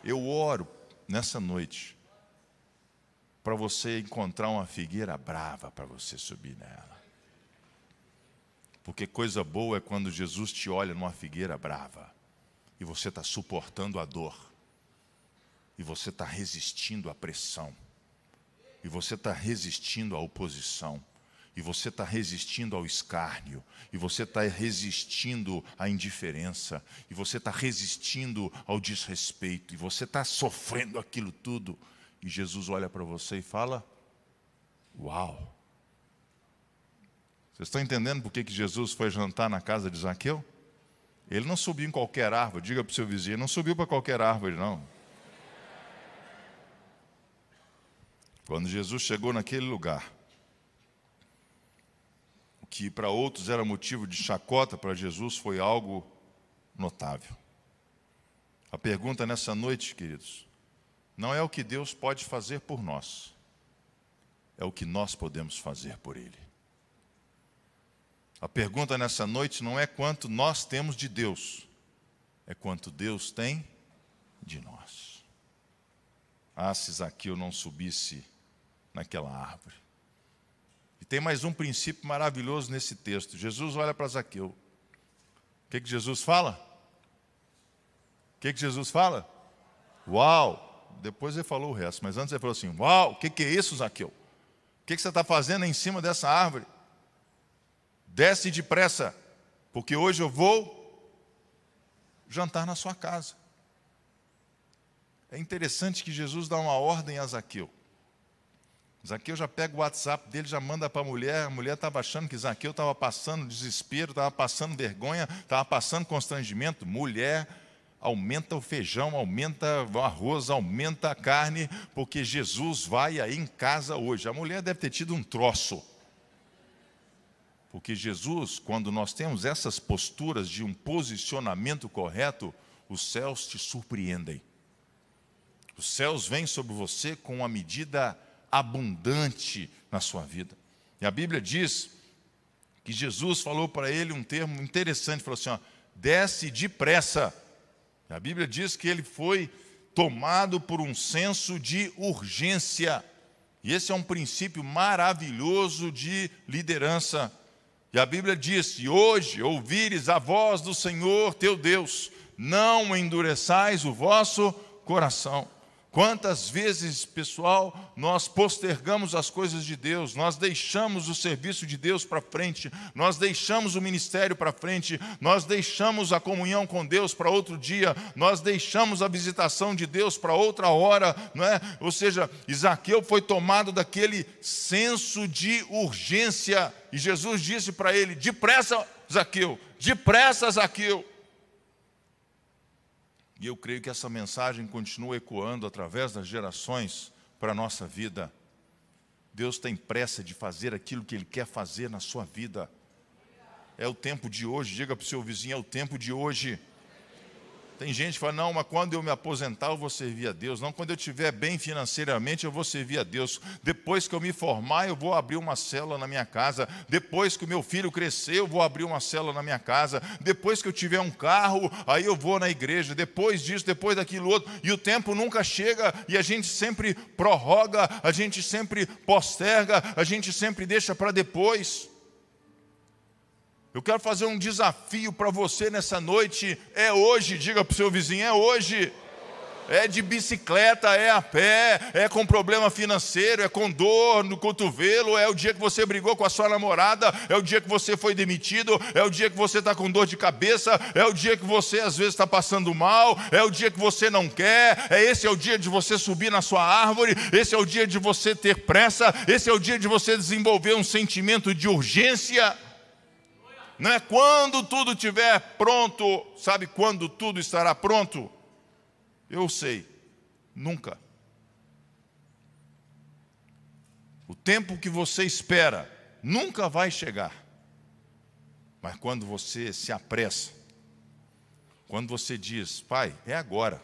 Eu oro nessa noite para você encontrar uma figueira brava para você subir nela. Porque coisa boa é quando Jesus te olha numa figueira brava e você está suportando a dor, e você está resistindo à pressão, e você está resistindo à oposição, e você está resistindo ao escárnio, e você está resistindo à indiferença, e você está resistindo ao desrespeito, e você está sofrendo aquilo tudo, e Jesus olha para você e fala: Uau! Vocês estão entendendo por que, que Jesus foi jantar na casa de Zaqueu? Ele não subiu em qualquer árvore, diga para o seu vizinho, não subiu para qualquer árvore, não. Quando Jesus chegou naquele lugar, que para outros era motivo de chacota, para Jesus foi algo notável. A pergunta nessa noite, queridos, não é o que Deus pode fazer por nós, é o que nós podemos fazer por Ele. A pergunta nessa noite não é quanto nós temos de Deus, é quanto Deus tem de nós. Ah, se Zaqueu não subisse naquela árvore. Tem mais um princípio maravilhoso nesse texto. Jesus olha para Zaqueu. O que, que Jesus fala? O que, que Jesus fala? Uau! Depois ele falou o resto, mas antes ele falou assim: Uau, o que, que é isso, Zaqueu? O que, que você está fazendo em cima dessa árvore? Desce depressa, porque hoje eu vou jantar na sua casa. É interessante que Jesus dá uma ordem a Zaqueu. Zaqueu já pega o WhatsApp dele, já manda para a mulher. A mulher estava achando que Zaqueu estava passando desespero, estava passando vergonha, estava passando constrangimento. Mulher, aumenta o feijão, aumenta o arroz, aumenta a carne, porque Jesus vai aí em casa hoje. A mulher deve ter tido um troço. Porque Jesus, quando nós temos essas posturas de um posicionamento correto, os céus te surpreendem. Os céus vêm sobre você com uma medida abundante na sua vida. E a Bíblia diz que Jesus falou para ele um termo interessante, falou assim: ó, desce depressa. E a Bíblia diz que ele foi tomado por um senso de urgência. E esse é um princípio maravilhoso de liderança. E a Bíblia diz: E hoje ouvires a voz do Senhor teu Deus, não endureçais o vosso coração. Quantas vezes, pessoal, nós postergamos as coisas de Deus, nós deixamos o serviço de Deus para frente, nós deixamos o ministério para frente, nós deixamos a comunhão com Deus para outro dia, nós deixamos a visitação de Deus para outra hora, não é? Ou seja, Isaqueu foi tomado daquele senso de urgência, e Jesus disse para ele: depressa, Zaqueu, depressa, Zaqueu. E eu creio que essa mensagem continua ecoando através das gerações para a nossa vida. Deus tem pressa de fazer aquilo que Ele quer fazer na sua vida. É o tempo de hoje, diga para o seu vizinho: é o tempo de hoje. Tem gente que fala, não, mas quando eu me aposentar eu vou servir a Deus. Não, quando eu estiver bem financeiramente eu vou servir a Deus. Depois que eu me formar eu vou abrir uma célula na minha casa. Depois que o meu filho crescer eu vou abrir uma célula na minha casa. Depois que eu tiver um carro, aí eu vou na igreja. Depois disso, depois daquilo outro. E o tempo nunca chega e a gente sempre prorroga, a gente sempre posterga, a gente sempre deixa para depois. Eu quero fazer um desafio para você nessa noite. É hoje, diga para o seu vizinho: é hoje. É de bicicleta, é a pé, é com problema financeiro, é com dor no cotovelo, é o dia que você brigou com a sua namorada, é o dia que você foi demitido, é o dia que você está com dor de cabeça, é o dia que você às vezes está passando mal, é o dia que você não quer, é esse é o dia de você subir na sua árvore, esse é o dia de você ter pressa, esse é o dia de você desenvolver um sentimento de urgência. Não é quando tudo estiver pronto, sabe quando tudo estará pronto? Eu sei, nunca. O tempo que você espera nunca vai chegar. Mas quando você se apressa, Quando você diz, Pai, é agora.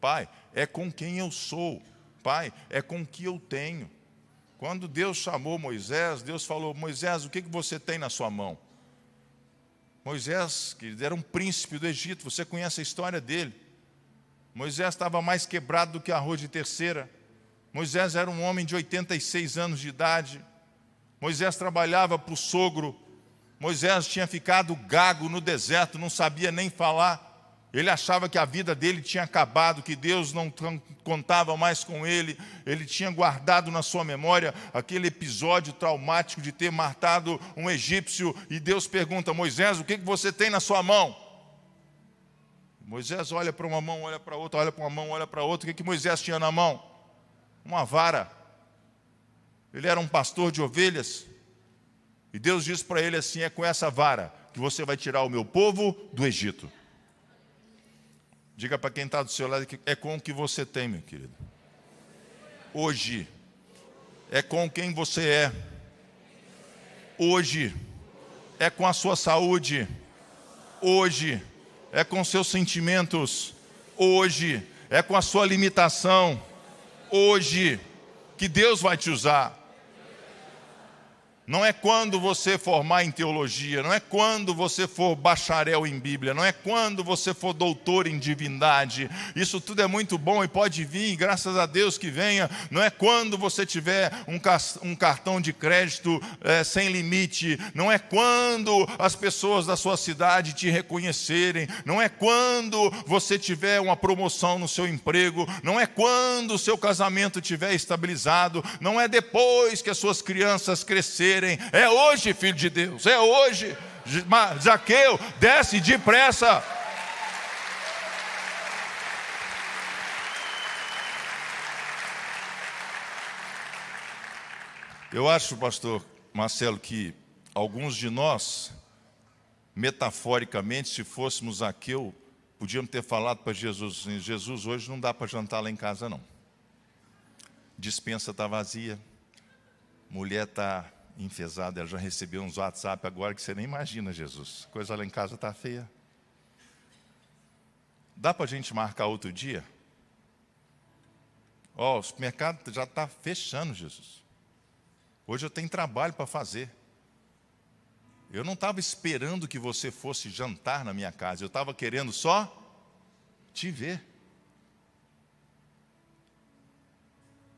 Pai, é com quem eu sou. Pai, é com o que eu tenho. Quando Deus chamou Moisés, Deus falou: Moisés, o que, você tem na sua mão? Moisés, que era um príncipe do Egito, você conhece a história dele. Moisés estava mais quebrado do que arroz de terceira. Moisés era um homem de 86 anos de idade. Moisés trabalhava para o sogro. Moisés tinha ficado gago no deserto, não sabia nem falar. Ele achava que a vida dele tinha acabado, que Deus não contava mais com ele. Ele tinha guardado na sua memória aquele episódio traumático de ter matado um egípcio. E Deus pergunta: Moisés, o que você tem na sua mão? Moisés olha para uma mão, olha para outra, olha para uma mão, olha para outra. O que, Moisés tinha na mão? Uma vara. Ele era um pastor de ovelhas. E Deus diz para ele assim: é com essa vara que você vai tirar o meu povo do Egito. Diga para quem está do seu lado que é com o que você tem, meu querido. Hoje. É com quem você é. Hoje. É com a sua saúde. Hoje é com seus sentimentos, hoje, é com a sua limitação, hoje, que Deus vai te usar. Não é quando você formar em teologia, não é quando você for bacharel em Bíblia, não é quando você for doutor em divindade. Isso tudo é muito bom e pode vir, graças a Deus que venha. Não é quando você tiver um, cartão de crédito é, sem limite, não é quando as pessoas da sua cidade te reconhecerem, não é quando você tiver uma promoção no seu emprego, não é quando o seu casamento estiver estabilizado, não é depois que as suas crianças crescerem é hoje, filho de Deus, é hoje. Zaqueu, desce depressa. Eu acho, pastor Marcelo, que alguns de nós, metaforicamente, se fôssemos Zaqueu, podíamos ter falado para Jesus: assim, Jesus, hoje não dá para jantar lá em casa, não. Dispensa está vazia, mulher está enfesada, ela já recebeu uns WhatsApp agora que você nem imagina, Jesus. Coisa lá em casa está feia. Dá para a gente marcar outro dia? Ó, oh, o supermercado já está fechando, Jesus. Hoje eu tenho trabalho para fazer. Eu não estava esperando que você fosse jantar na minha casa, eu estava querendo só te ver.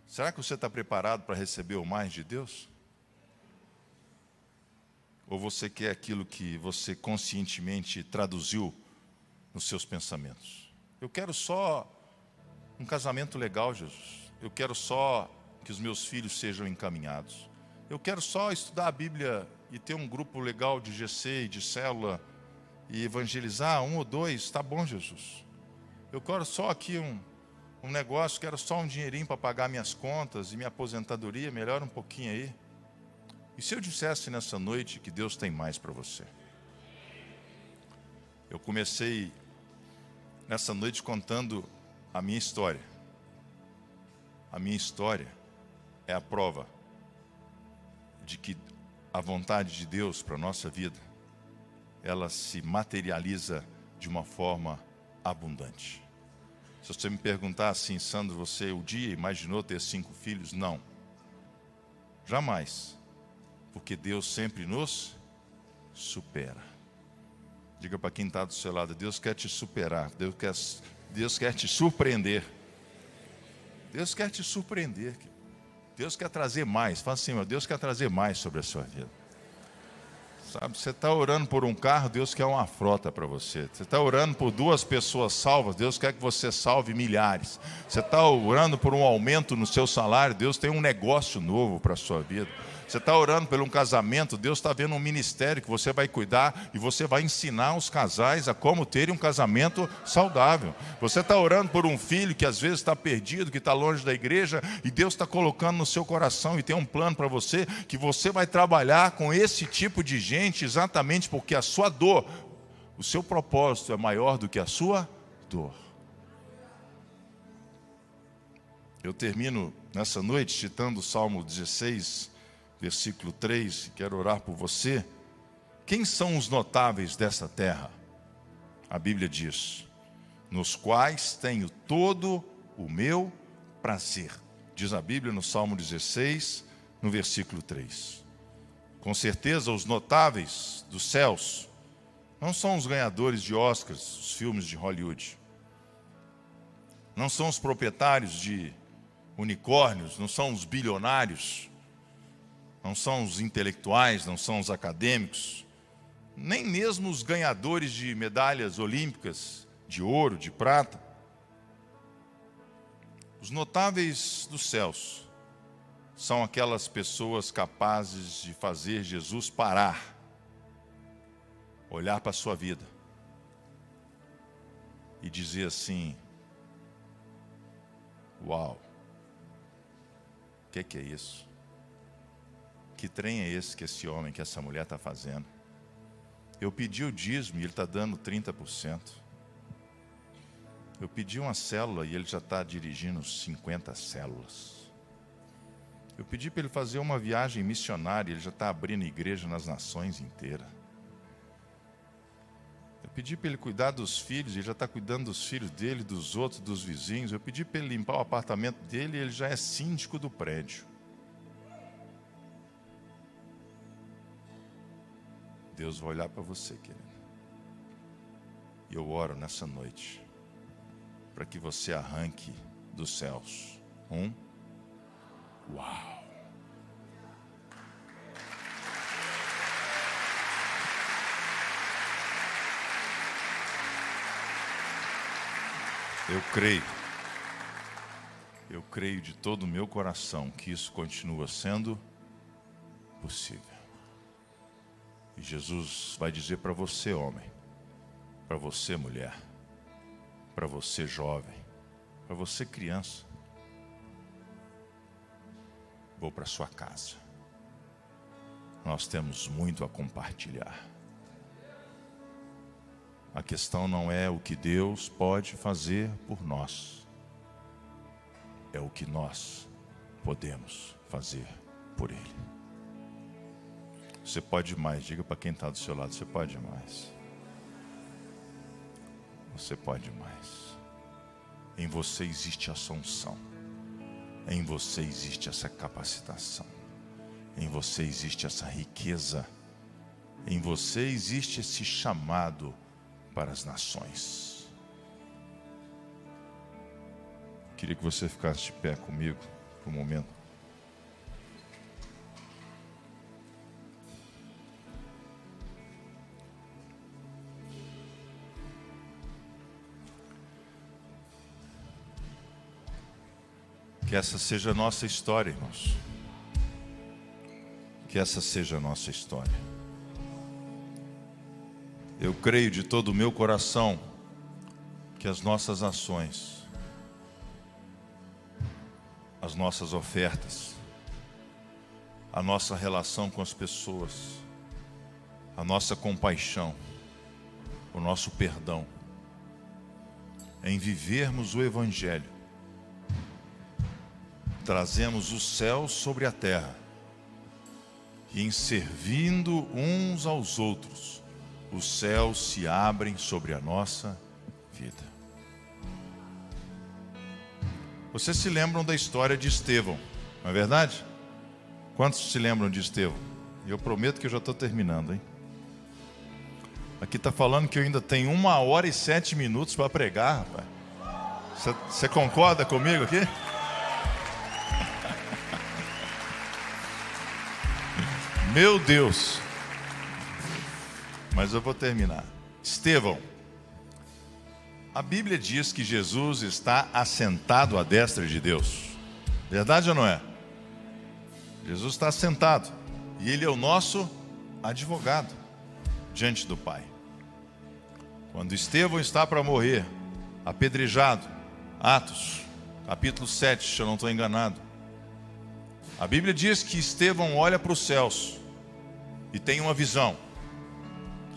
Será que você está preparado para receber o mais de Deus? Ou você quer aquilo que você conscientemente traduziu nos seus pensamentos? Eu quero só um casamento legal, Jesus. Eu quero só que os meus filhos sejam encaminhados. Eu quero só estudar a Bíblia e ter um grupo legal de GC e de célula e evangelizar um ou dois, tá bom, Jesus. Eu quero só aqui um, um negócio, quero só um dinheirinho para pagar minhas contas e minha aposentadoria, melhora um pouquinho aí. E se eu dissesse nessa noite que Deus tem mais para você? Eu comecei nessa noite contando a minha história. A minha história é a prova de que a vontade de Deus para a nossa vida, ela se materializa de uma forma abundante. Se você me perguntar assim, Sandro, você o dia imaginou ter cinco filhos? Não. Jamais porque Deus sempre nos supera. Diga para quem está do seu lado: Deus quer te superar, Deus quer, Deus quer te surpreender. Deus quer te surpreender. Deus quer trazer mais. Fala assim, meu, Deus quer trazer mais sobre a sua vida. Sabe, você está orando por um carro, Deus quer uma frota para você. Você está orando por duas pessoas salvas, Deus quer que você salve milhares. Você está orando por um aumento no seu salário, Deus tem um negócio novo para a sua vida. Você está orando por um casamento, Deus está vendo um ministério que você vai cuidar e você vai ensinar os casais a como terem um casamento saudável. Você está orando por um filho que às vezes está perdido, que está longe da igreja, e Deus está colocando no seu coração e tem um plano para você, que você vai trabalhar com esse tipo de gente exatamente porque a sua dor, o seu propósito é maior do que a sua dor. Eu termino nessa noite citando o Salmo 16, versículo 3, quero orar por você. Quem são os notáveis dessa terra? a Bíblia diz: nos quais tenho todo o meu prazer. Diz a Bíblia no Salmo 16, no versículo 3. Com certeza, os notáveis dos céus não são os ganhadores de Oscars, os filmes de Hollywood. Não são os proprietários de unicórnios, não são os bilionários, não são os intelectuais, não são os acadêmicos, nem mesmo os ganhadores de medalhas olímpicas de ouro, de prata. Os notáveis dos céus são aquelas pessoas capazes de fazer Jesus parar, olhar para a sua vida e dizer assim: Uau, o que, que é isso? Que trem é esse que esse homem, que essa mulher está fazendo? Eu pedi o dízimo e ele está dando 30%. Eu pedi uma célula e ele já está dirigindo 50 células. Eu pedi para ele fazer uma viagem missionária e ele já está abrindo igreja nas nações inteiras. Eu pedi para ele cuidar dos filhos, ele já está cuidando dos filhos dele, dos outros, dos vizinhos. Eu pedi para ele limpar o apartamento dele e ele já é síndico do prédio. Deus vai olhar para você, querido. E eu oro nessa noite para que você arranque dos céus. Um. Uau! Eu creio, eu creio de todo o meu coração que isso continua sendo possível. E Jesus vai dizer para você, homem, para você, mulher, para você jovem, para você criança. Vou para sua casa. Nós temos muito a compartilhar. A questão não é o que Deus pode fazer por nós, é o que nós podemos fazer por Ele. Você pode mais, diga para quem está do seu lado: você pode mais. Você pode mais. Em você existe essa unção. Em você existe essa capacitação. Em você existe essa riqueza. Em você existe esse chamado para as nações. Queria que você ficasse de pé comigo por um momento. Que essa seja a nossa história, irmãos. Que essa seja a nossa história. Eu creio de todo o meu coração que as nossas ações, as nossas ofertas, a nossa relação com as pessoas, a nossa compaixão, o nosso perdão, em vivermos o Evangelho, trazemos o céu sobre a terra, e em servindo uns aos outros, os céus se abrem sobre a nossa vida. Vocês se lembram da história de Estevão, não é verdade? Quantos se lembram de Estevão? Eu prometo que eu já estou terminando, hein? Aqui está falando que eu ainda tenho uma hora e sete minutos para pregar, rapaz. Você concorda comigo aqui? Meu Deus. Mas eu vou terminar. Estevão. A Bíblia diz que Jesus está assentado à destra de Deus. Verdade ou não é? Jesus está assentado. E ele é o nosso advogado diante do Pai. Quando Estevão está para morrer, apedrejado, Atos, capítulo 7, se eu não estou enganado. A Bíblia diz que Estevão olha para os céus e tem uma visão.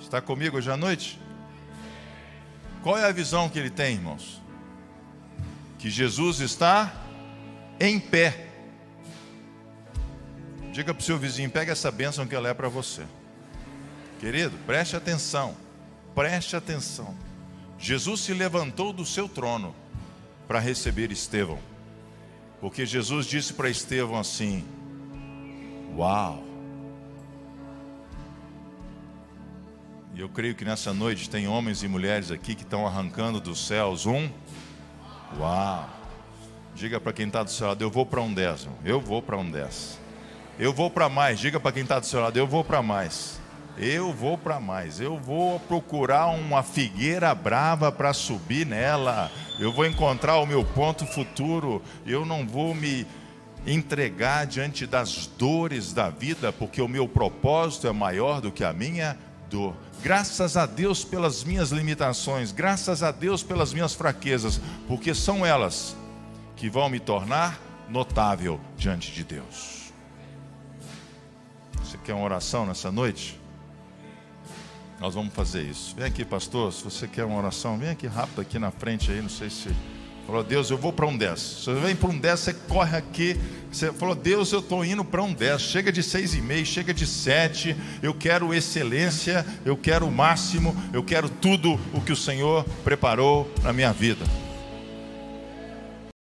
Está comigo hoje à noite? Qual é a visão que ele tem, irmãos? Que Jesus está em pé. Diga para o seu vizinho, pega essa bênção que ela é para você. Querido, preste atenção. Preste atenção. Jesus se levantou do seu trono para receber Estevão. Porque Jesus disse para Estevão assim: Uau! E eu creio que nessa noite tem homens e mulheres aqui que estão arrancando dos céus um. Uau! Diga para quem está do seu lado: Eu vou para um décimo. Eu vou para um décimo. Eu vou para mais. Diga para quem está do seu lado: Eu vou para mais. Eu vou para mais. Eu vou procurar uma figueira brava para subir nela. Eu vou encontrar o meu ponto futuro. Eu não vou me entregar diante das dores da vida, porque o meu propósito é maior do que a minha dor. Graças a Deus pelas minhas limitações, graças a Deus pelas minhas fraquezas, porque são elas que vão me tornar notável diante de Deus. Você quer uma oração nessa noite? Nós vamos fazer isso. Vem aqui, pastor, se você quer uma oração, vem aqui rápido aqui na frente aí, não sei se falou, Deus, eu vou para um 10. Você vem para um 10, você corre aqui, você falou, Deus, eu estou indo para um 10. Chega de seis e meio, chega de sete. Eu quero excelência, eu quero o máximo, eu quero tudo o que o Senhor preparou na minha vida.